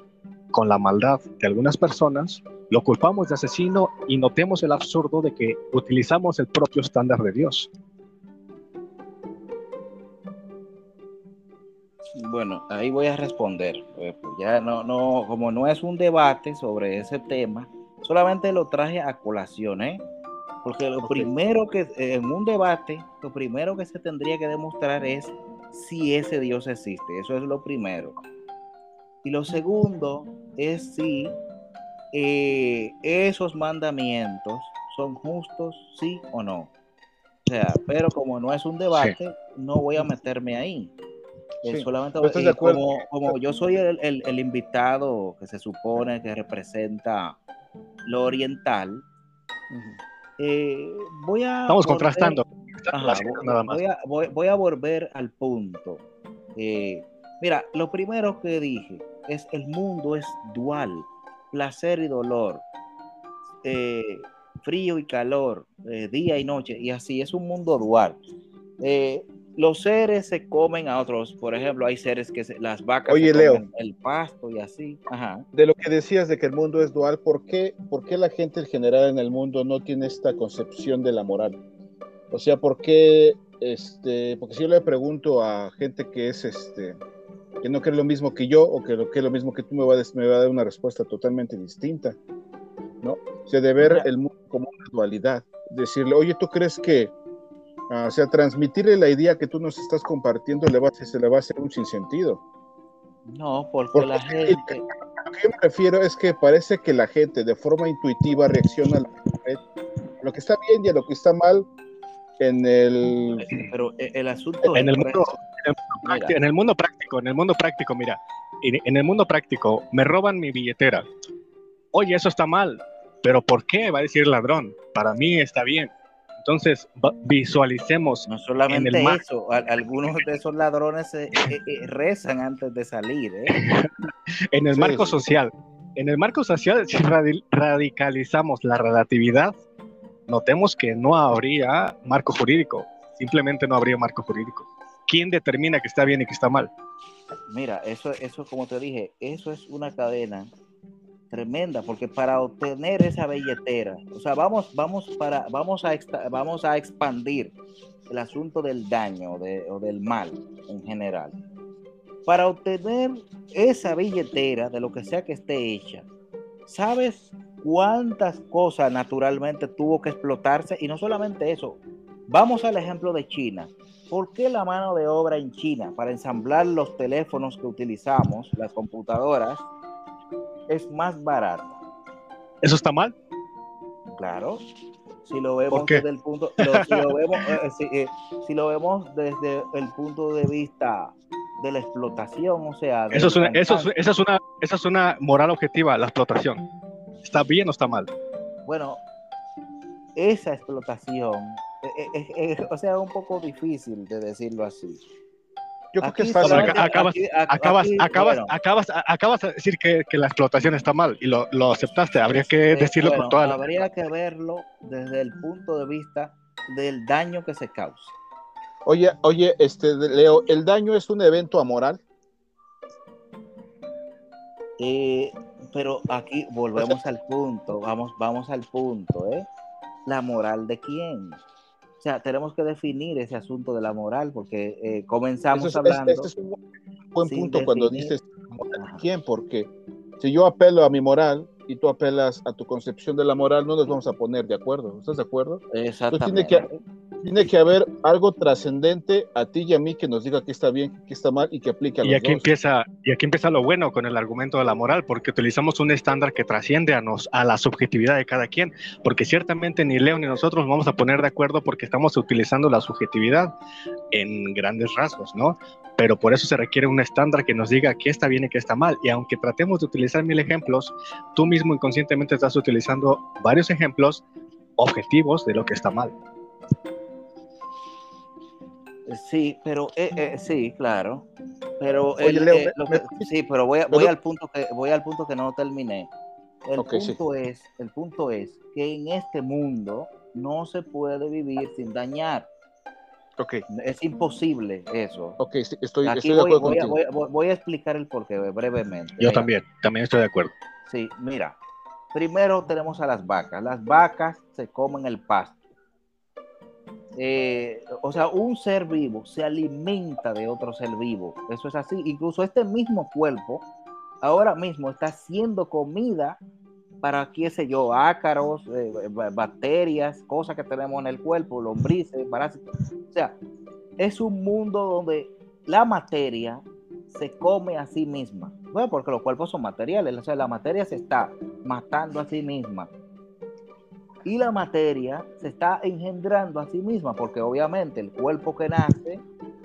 con la maldad de algunas personas, lo culpamos de asesino y notemos el absurdo de que utilizamos el propio estándar de Dios. Bueno, ahí voy a responder. Eh, pues ya no, no, como no es un debate sobre ese tema, solamente lo traje a colación, ¿eh? Porque lo primero que, en un debate, lo primero que se tendría que demostrar es si ese Dios existe. Eso es lo primero. Y lo segundo es si eh, esos mandamientos son justos, sí o no. O sea, pero como no es un debate, no voy a meterme ahí. Eh, solamente eh, como, como, yo soy el, el, invitado que se supone que representa lo oriental, voy a... Estamos contrastando. Voy, a, voy, voy, a, volver al punto. mira, lo primero que dije es el mundo es dual placer y dolor, eh, frío y calor, eh, día y noche, y así es un mundo dual. Eh, los seres se comen a otros, por ejemplo, hay seres que las vacas Oye, Leo, el pasto y así. De lo que decías de que el mundo es dual, ¿por qué, ¿por qué la gente en general en el mundo no tiene esta concepción de la moral? O sea, ¿por qué, este, porque si yo le pregunto a gente que es, este, que no cree lo mismo que yo o que lo que lo mismo que tú me va, a, me va a dar una respuesta totalmente distinta, ¿no? O sea, de ver el mundo como una dualidad, decirle, oye, ¿tú crees que, ah, o sea, transmitirle la idea que tú nos estás compartiendo le va a, se le va a hacer un sinsentido? No, porque, la gente... Lo que yo me refiero es que parece que la gente de forma intuitiva reacciona a lo que está bien y a lo que está mal en el... Pero el asunto... En el mundo en el mundo práctico, en el mundo práctico, mira, en el mundo práctico, me roban mi billetera. Oye, eso está mal, pero ¿por qué? Va a decir ladrón. Para mí está bien. Entonces, visualicemos. No solamente eso, algunos de esos ladrones eh, eh, eh, rezan antes de salir. en el marco social, en el marco social, si radicalizamos la relatividad, notemos que no habría marco jurídico, simplemente no habría marco jurídico. ¿quién determina que está bien y que está mal? Mira, eso, eso como te dije, eso es una cadena tremenda, porque para obtener esa billetera, o sea, vamos, vamos, para, vamos, a, vamos a expandir el asunto del daño o del mal en general. Para obtener esa billetera de lo que sea que esté hecha, ¿sabes cuántas cosas naturalmente tuvo que explotarse? Y no solamente eso, vamos al ejemplo de China. ¿por qué la mano de obra en China para ensamblar los teléfonos que utilizamos, las computadoras, es más barata? ¿Eso está mal? Claro. Si lo vemos desde el punto, si, lo vemos, eh, eh, si, lo vemos desde el punto de vista de la explotación, o sea, eso es, una, eso, es, una, eso es una moral objetiva, la explotación. ¿Está bien o está mal? Bueno, esa explotación eh, eh, eh, o sea, un poco difícil de decirlo así. Yo creo que es fácil. Acabas, acabas, acabas, acabas, acabas, de decir que, que, la explotación está mal y lo, lo aceptaste. Habría que decirlo por toda la... Habría que verlo desde el punto de vista del daño que se causa. Oye, oye, este, Leo, ¿el daño es un evento amoral? pero aquí volvemos al punto, vamos, vamos al punto, ¿eh? La moral de quién. O sea, tenemos que definir ese asunto de la moral, porque eh, comenzamos hablando. Este es un buen punto cuando dices quién, porque si yo apelo a mi moral y tú apelas a tu concepción de la moral, no nos vamos a poner de acuerdo. ¿Estás de acuerdo? Exactamente. Tiene que haber algo trascendente a ti y a mí que nos diga que está bien, que está mal y que aplique a los Y aquí, dos. empieza, y aquí empieza lo bueno con el argumento de la moral, porque utilizamos un estándar que trasciende a, nos, a la subjetividad de cada quien, porque ciertamente ni Leo ni nosotros nos vamos a poner de acuerdo porque estamos utilizando la subjetividad en grandes rasgos, ¿no? Pero por eso se requiere un estándar que nos diga qué está bien y qué está mal. Y aunque tratemos de utilizar mil ejemplos, tú mismo inconscientemente estás utilizando varios ejemplos objetivos de lo que está mal. Sí, pero eh, eh, sí, claro. Pero Oye, el, Leo, eh, me- lo me- que- sí, pero voy, voy al punto que voy al punto que no terminé. El Ok, sí. punto es, el punto es que en este mundo no se puede vivir sin dañar. Ok, Es imposible eso. ok, estoy, Aquí estoy de voy, acuerdo voy a, contigo. voy a- voy- voy a explicar el porqué brevemente. Yo también, también estoy de acuerdo. Sí, mira. Primero tenemos a las vacas. Las vacas se comen el pasto. Eh, o sea, un ser vivo se alimenta de otro ser vivo. Eso es así. Incluso este mismo cuerpo ahora mismo está haciendo comida para, qué sé yo, ácaros, eh, ba- bacterias, cosas que tenemos en el cuerpo, lombrices, parásitos. O sea, es un mundo donde la materia se come a sí misma. Bueno, porque los cuerpos son materiales, o sea, la materia se está matando a sí misma. Y la materia se está engendrando a sí misma, porque obviamente el cuerpo que nace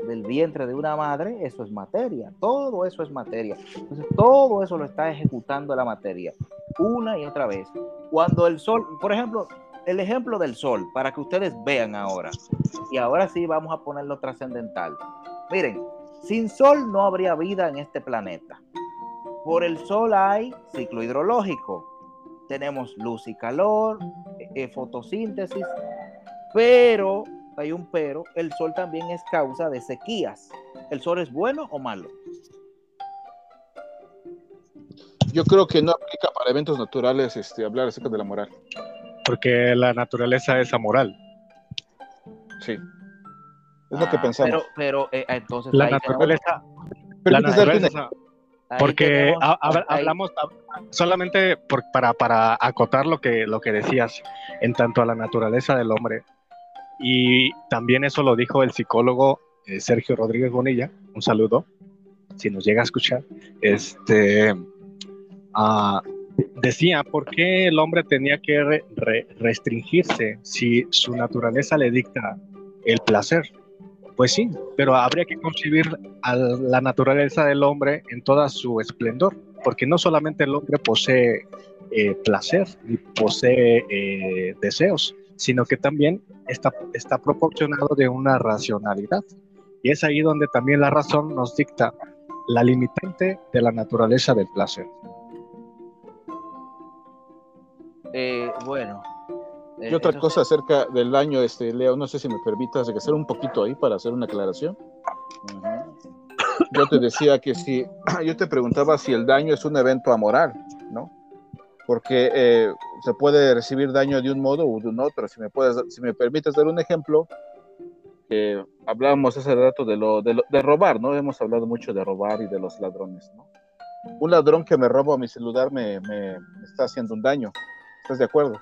del vientre de una madre, eso es materia, todo eso es materia. Entonces, todo eso lo está ejecutando la materia, una y otra vez. Cuando el sol, por ejemplo, el ejemplo del sol, para que ustedes vean ahora, y ahora sí vamos a ponerlo trascendental. Miren, sin sol no habría vida en este planeta. Por el sol hay ciclo hidrológico. Tenemos luz y calor, eh, eh, fotosíntesis, pero, hay un pero, el sol también es causa de sequías. ¿El sol es bueno o malo? Yo creo que no aplica para eventos naturales este, hablar acerca de la moral. Porque la naturaleza es amoral. Sí. Es lo que Ah, pensamos. Pero, pero eh, entonces La naturaleza, la naturaleza Porque tenemos- ahí- hablamos solamente por- para, para acotar lo que, lo que decías en tanto a la naturaleza del hombre. Y también eso lo dijo el psicólogo eh, Sergio Rodríguez Bonilla. Un saludo, si nos llega a escuchar. Este, ah, decía, ¿por qué el hombre tenía que re- re- restringirse si su naturaleza le dicta el placer? Pues sí, pero habría que concebir a la naturaleza del hombre en toda su esplendor, porque no solamente el hombre posee eh, placer y posee eh, deseos, sino que también está proporcionado de una racionalidad. Y es ahí donde también la razón nos dicta la limitante de la naturaleza del placer. Eh, bueno. eh, Y otra eso cosa acerca del daño, este, Leo, no sé si me permitas regresar un poquito ahí para hacer una aclaración. Yo te decía que si, yo te preguntaba si el daño es un evento amoral, ¿no? Porque eh, se puede recibir daño de un modo o de un otro. Si me, puedes, si me permites dar un ejemplo, eh, hablábamos hace rato de, lo, de, lo- de robar, ¿no? Hemos hablado mucho de robar y de los ladrones, ¿no? Un ladrón que me roba mi celular me, me está haciendo un daño. ¿Estás de acuerdo?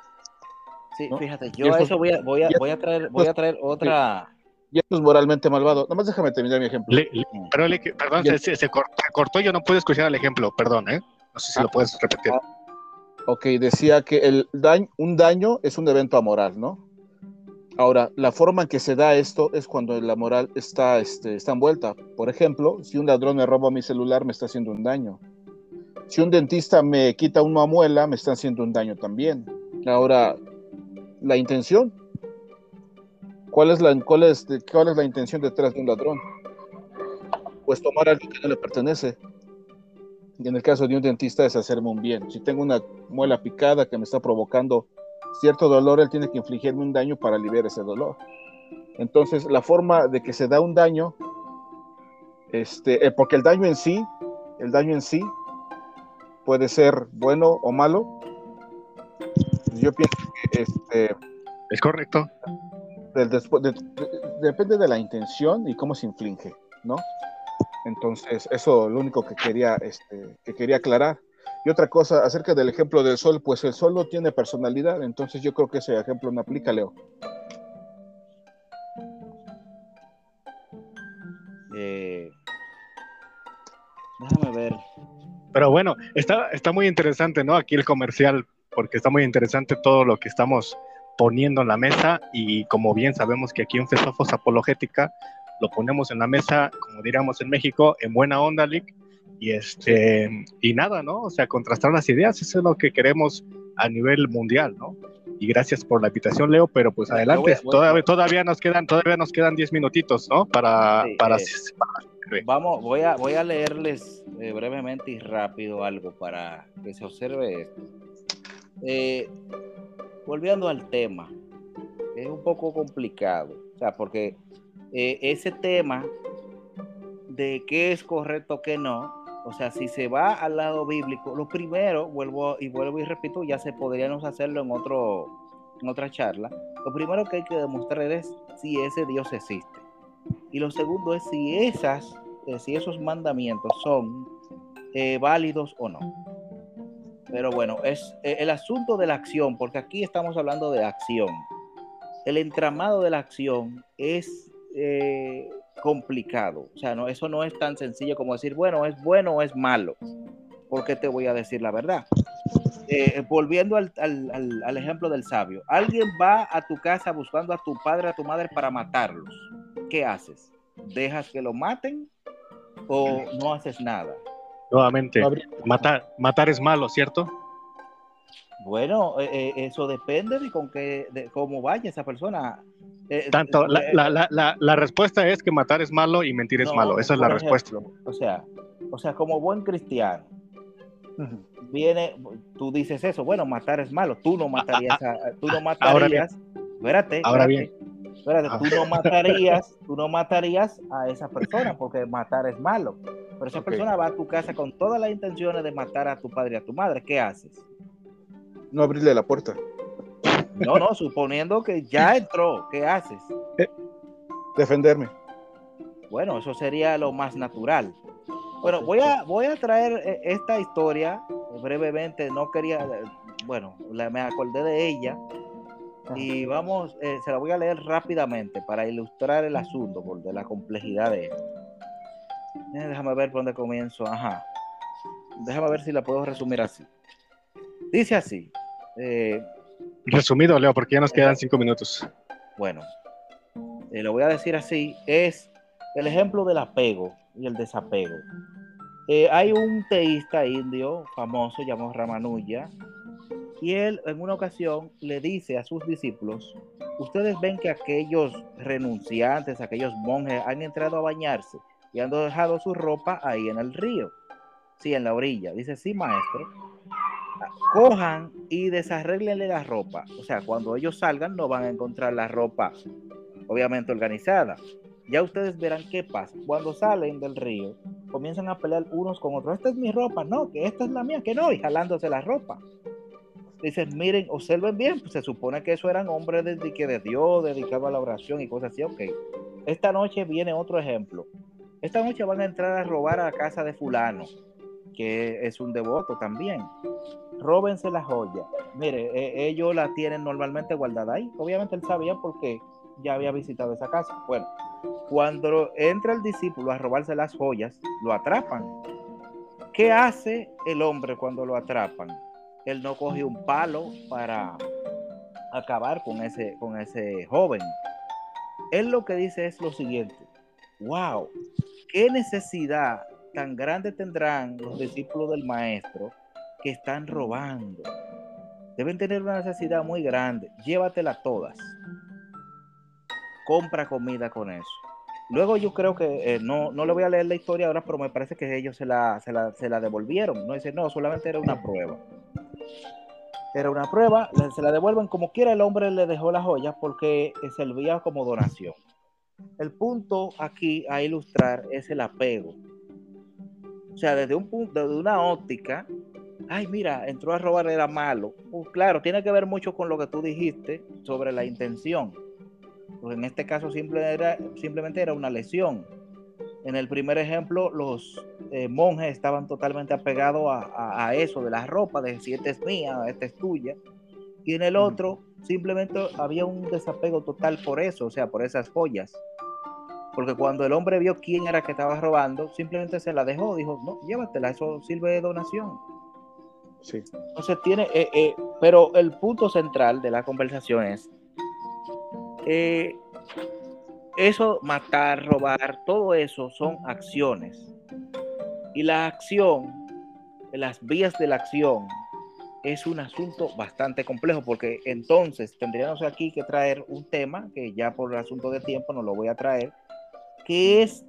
Sí, ¿no? fíjate, yo a eso- voy a, voy a, voy a traer, voy a traer otra. Y esto es moralmente malvado. Nomás déjame terminar mi ejemplo. Le- le- pero le- perdón, se, se- se cor- se cortó, yo no pude escuchar el ejemplo, perdón, ¿eh? No sé si Ah. lo puedes repetir. Ok, decía que el daño, un daño es un evento amoral, ¿no? Ahora, la forma en que se da esto es cuando la moral está, este, está envuelta. Por ejemplo, si un ladrón me roba mi celular, me está haciendo un daño. Si un dentista me quita una muela, me está haciendo un daño también. Ahora, la intención. ¿Cuál es la, cuál es, cuál es la intención detrás de un ladrón? Pues tomar algo que no le pertenece. Y en el caso de un dentista es hacerme un bien. Si tengo una muela picada que me está provocando cierto dolor, él tiene que infligirme un daño para aliviar ese dolor. Entonces, la forma de que se da un daño, este, eh, porque el daño en sí, el daño en sí puede ser bueno o malo. Yo pienso que este es correcto. Del de, depende de la intención y cómo se inflige, ¿no? Entonces, eso lo único que quería, este, que quería aclarar. Y otra cosa, acerca del ejemplo del sol, pues el sol no tiene personalidad, entonces yo creo que ese ejemplo no aplica, Leo. Eh, déjame ver. Pero bueno, está, está muy interesante, ¿no? Aquí el comercial, porque está muy interesante todo lo que estamos poniendo en la mesa y como bien sabemos que aquí en Fesofos Apologética lo ponemos en la mesa, como diríamos en México, en buena onda, Lick, y este y nada, ¿no? O sea, contrastar las ideas, eso es lo que queremos a nivel mundial, ¿no? Y gracias por la invitación, Leo, pero pues adelante, todavía, todavía nos quedan todavía nos quedan 10 minutitos, ¿no? Para, para, eh, Vamos, voy a voy a leerles eh, brevemente y rápido algo para que se observe esto. Eh, volviendo al tema, es un poco complicado, o sea, porque eh, ese tema de qué es correcto, qué no, o sea, si se va al lado bíblico, lo primero, vuelvo y vuelvo y repito, ya se podríamos hacerlo en otro en otra charla. Lo primero que hay que demostrar es si ese Dios existe. Y lo segundo es si esas eh, si esos mandamientos son eh, válidos o no. Pero bueno, es eh, el asunto de la acción, porque aquí estamos hablando de acción. El entramado de la acción es complicado. O sea, no, eso no es tan sencillo como decir, bueno, es bueno o es malo. Porque te voy a decir la verdad. Volviendo al, al, al, ejemplo del sabio, alguien va a tu casa buscando a tu padre, a tu madre para matarlos. ¿Qué haces? ¿Dejas que lo maten o no haces nada? Nuevamente, matar, matar es malo, ¿cierto? Bueno, eh, eh, eso depende de con qué, de cómo vaya esa persona. Eh, Tanto, la, la, la, la, respuesta es que matar es malo y mentir es no, malo. Esa es la ejemplo, respuesta. O sea, o sea, como buen cristiano, viene, tú dices eso, bueno, matar es malo. Tú no matarías, a, tú no matarías. Espérate, ahora bien. Espérate, tú no matarías, tú no matarías a esa persona porque matar es malo. Pero esa okay. persona va a tu casa con todas las intenciones de matar a tu padre y a tu madre. ¿Qué haces? No abrirle la puerta. No, no, suponiendo que ya entró, ¿qué haces? Defenderme. Bueno, eso sería lo más natural. Bueno, voy a, voy a traer eh, esta historia brevemente. No quería, bueno, la, me acordé de ella. Y vamos, eh, se la voy a leer rápidamente para ilustrar el asunto por de la complejidad de esto. Eh, déjame ver por dónde comienzo. Ajá. Déjame ver si la puedo resumir así. Dice así. Eh, Resumido, Leo, porque ya nos quedan cinco minutos. Bueno, eh, lo voy a decir así. Es el ejemplo del apego y el desapego. Eh, hay un teísta indio famoso llamado Ramanuja y él en una ocasión le dice a sus discípulos, ustedes ven que aquellos renunciantes, aquellos monjes han entrado a bañarse y han dejado su ropa ahí en el río, sí, en la orilla. Dice, sí, maestro, cojan y desarreglenle la ropa. O sea, cuando ellos salgan no van a encontrar la ropa, obviamente organizada. Ya ustedes verán qué pasa. Cuando salen del río, comienzan a pelear unos con otros. Esta es mi ropa, no, que esta es la mía, que no, y jalándose la ropa. Dicen, miren, observen bien, se supone que eso eran hombres de, de Dios, dedicados a la oración y cosas así. Ok, esta noche viene otro ejemplo. Esta noche van a entrar a robar a la casa de fulano, que es un devoto también. Róbense la joya. Mire, eh, ellos la tienen normalmente guardada ahí. Obviamente él sabía porque ya había visitado esa casa. Bueno, cuando entra el discípulo a robarse las joyas, lo atrapan. ¿Qué hace el hombre cuando lo atrapan? Él no coge un palo para acabar con ese, con ese joven. Él lo que dice es lo siguiente, wow, qué necesidad tan grande tendrán los discípulos del maestro que están robando. Deben tener una necesidad muy grande. Llévatela todas. Compra comida con eso. Luego yo creo que, eh, no, no le voy a leer la historia ahora, pero me parece que ellos se la, se la, se la devolvieron. No dice, no, solamente era una prueba. Era una prueba, se la devuelven como quiera, el hombre le dejó las joyas porque servía como donación. El punto aquí a ilustrar es el apego. O sea, desde un punto, desde una óptica, ay, mira, entró a robar, era malo. Pues claro, tiene que ver mucho con lo que tú dijiste sobre la intención. Pues en este caso era, simplemente era una lesión. En el primer ejemplo, los eh, monjes estaban totalmente apegados a, a, a, eso de la ropa, de si esta es mía, esta es tuya. Y en el otro, simplemente había un desapego total por eso, o sea, por esas joyas. Porque cuando el hombre vio quién era que estaba robando, simplemente se la dejó, dijo, no, llévatela, eso sirve de donación. Sí. Entonces tiene, eh, eh, pero el punto central de la conversación es, eh, eso, matar, robar, todo eso son acciones. Y la acción, las vías de la acción, es un asunto bastante complejo porque entonces tendríamos aquí que traer un tema que ya por el asunto de tiempo no lo voy a traer, que es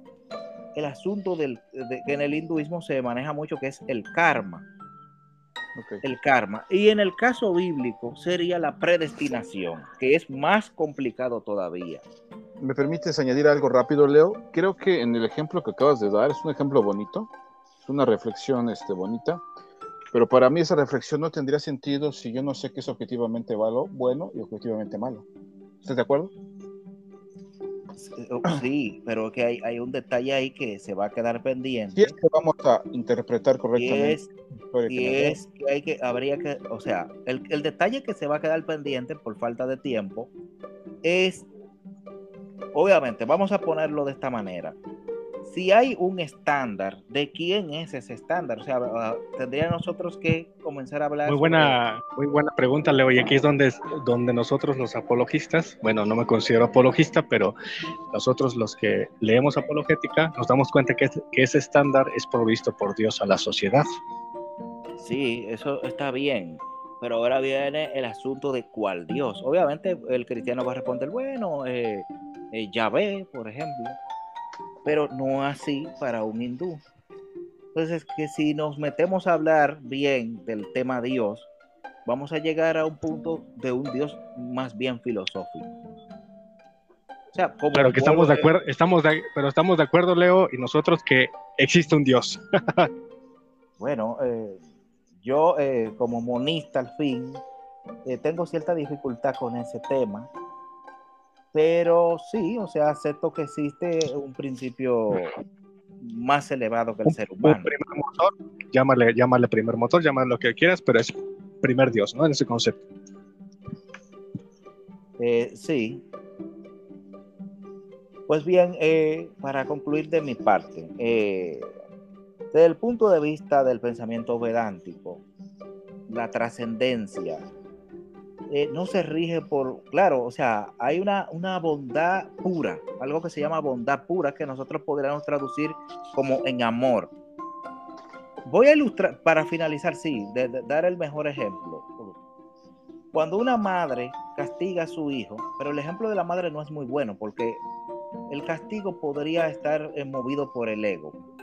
el asunto del, que en el hinduismo se maneja mucho, que es el karma. El karma. Y en el caso bíblico sería la predestinación, que es más complicado todavía. ¿Me permites añadir algo rápido, Leo? Creo que en el ejemplo que acabas de dar es un ejemplo bonito, es una reflexión este, bonita, pero para mí esa reflexión no tendría sentido si yo no sé qué es objetivamente malo, bueno y objetivamente malo. ¿Estás de acuerdo? Sí, pero que hay, hay, un detalle ahí que se va a quedar pendiente. Y es que vamos a interpretar correctamente. Y es, que, hay que habría que, o sea, el, el detalle que se va a quedar pendiente por falta de tiempo es, obviamente, vamos a ponerlo de esta manera si hay un estándar, ¿de quién es ese estándar? O sea, ah, tendría nosotros que comenzar a hablar. Muy buena, muy buena pregunta, Leo. Y aquí es donde, donde nosotros los apologistas, bueno, no me considero apologista, pero nosotros los que leemos apologética nos damos cuenta que, que ese estándar es provisto por Dios a la sociedad. Sí, eso está bien. Pero ahora viene el asunto de cuál Dios. Obviamente el cristiano va a responder, bueno, eh, eh Yahvé, por ejemplo pero no así para un hindú. Entonces, que si nos metemos a hablar bien del tema Dios, vamos a llegar a un punto de un Dios más bien filosófico. O sea, como que estamos de acuerdo, estamos pero estamos de acuerdo, Leo, y nosotros que existe un Dios. bueno, eh, yo eh, como monista al fin, eh, tengo cierta dificultad con ese tema, pero sí, o sea, acepto que existe un principio más elevado que el ser humano. primer motor, llámale, llámale primer motor, llámale lo que quieras, pero es primer Dios, ¿no? En ese concepto. Eh, sí. Pues bien, eh, para concluir de mi parte, eh, desde el punto de vista del pensamiento vedántico, la trascendencia eh, no se rige por, claro, o sea, hay una, una bondad pura, algo que se llama bondad pura, que nosotros podríamos traducir como en amor. Voy a ilustrar, para finalizar, sí, dar el mejor ejemplo. Cuando una madre castiga a su hijo, pero el ejemplo de la madre no es muy bueno porque el castigo podría estar eh, movido por el ego.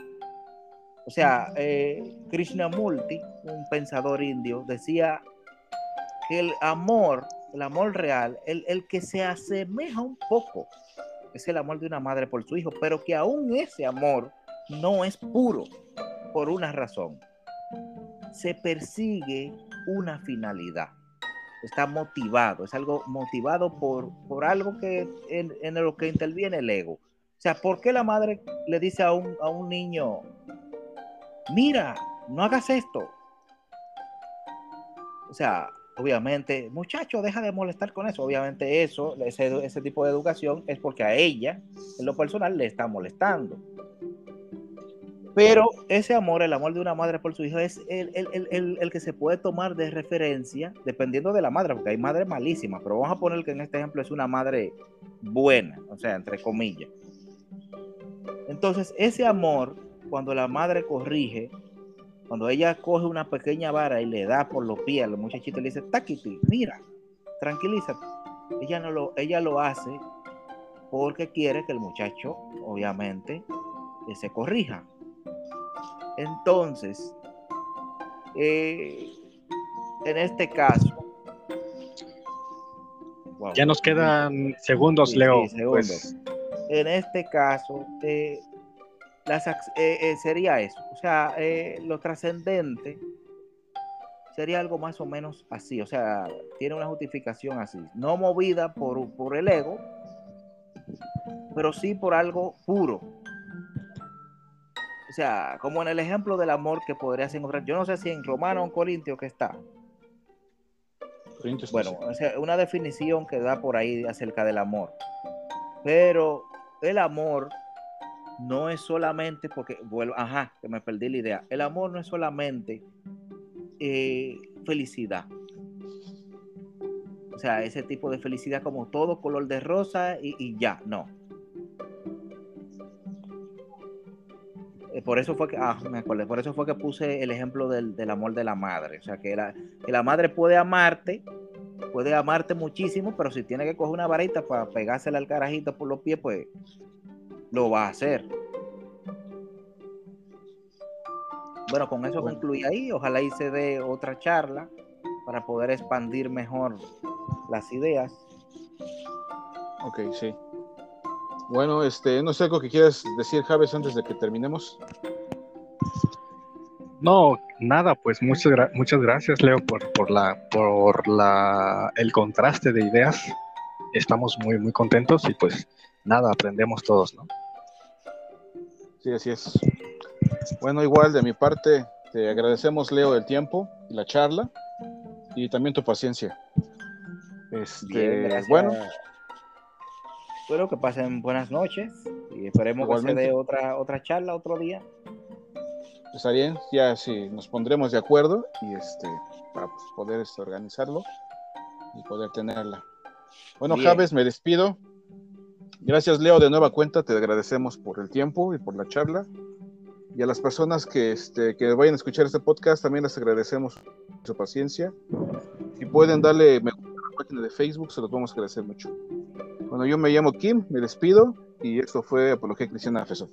O sea, eh, Krishnamurti, un pensador indio, decía que el amor, el amor real, el, el que se asemeja un poco, es el amor de una madre por su hijo, pero que aún ese amor no es puro por una razón. Se persigue una finalidad. Está motivado, es algo motivado por, por algo que en, en, lo que interviene el ego. O sea, ¿por qué la madre le dice a un, a un niño, mira, no hagas esto? O sea, obviamente, muchacho, deja de molestar con eso. Obviamente eso, ese, ese, tipo de educación es porque a ella, en lo personal, le está molestando. Pero ese amor, el amor de una madre por su hijo, es el, el, el, el, que se puede tomar de referencia dependiendo de la madre, porque hay madres malísimas, pero vamos a poner que en este ejemplo es una madre buena, o sea, entre comillas. Entonces, ese amor, cuando la madre corrige, cuando ella coge una pequeña vara y le da por los pies al muchachito le dice, Taquiti, mira, tranquilízate. Ella, no lo, ella lo hace porque quiere que el muchacho, obviamente, se corrija. Entonces, eh, en este caso... ya nos quedan segundos, Leo. Pues. En este caso, eh, las, eh, eh, sería eso. O sea, eh, lo trascendente sería algo más o menos así. O sea, tiene una justificación así. No movida por, por el ego, pero sí por algo puro. O sea, como en el ejemplo del amor que podrías encontrar. Yo no sé si en Romano o en Corintio que está. bueno, o sea, una definición que da por ahí acerca del amor. Pero el amor no es solamente porque, vuelvo, ajá, que me perdí la idea. El amor no es solamente eh, felicidad. O sea, ese tipo de felicidad como todo color de rosa y, ya, no. Eh, por eso fue que, ah, me acuerdo, por eso fue que puse el ejemplo del, amor de la madre. O sea, que la, que la madre puede amarte, puede amarte muchísimo, pero si tiene que coger una varita para pegársela al carajito por los pies, pues lo va a hacer. Bueno, con eso concluye ahí. Ojalá y se dé otra charla para poder expandir mejor las ideas. Ok, sí. Bueno, este, no sé algo que quieras decir, Javes, antes de que terminemos. No, nada, pues muchas, muchas gracias, Leo, por, por, la, por la, el contraste de ideas. Estamos muy, muy contentos y pues nada, aprendemos todos, ¿no? Sí, así es. Bueno, igual de mi parte, te agradecemos, Leo, el tiempo y la charla y también tu paciencia. Este, bueno. Espero que pasen buenas noches y esperemos que se dé otra, otra charla otro día. Está bien, ya sí, nos pondremos de acuerdo y este, para poder este, organizarlo y poder tenerla. Bueno, Javes, me despido. Gracias, Leo, de nueva cuenta. Te agradecemos por el tiempo y por la charla. Y a las personas que, este, que vayan a escuchar este podcast, también les agradecemos su paciencia. Si pueden darle me gusta a la página de Facebook, se los vamos a agradecer mucho. Bueno, yo me llamo Kim, me despido y esto fue Apología Cristiana Feso.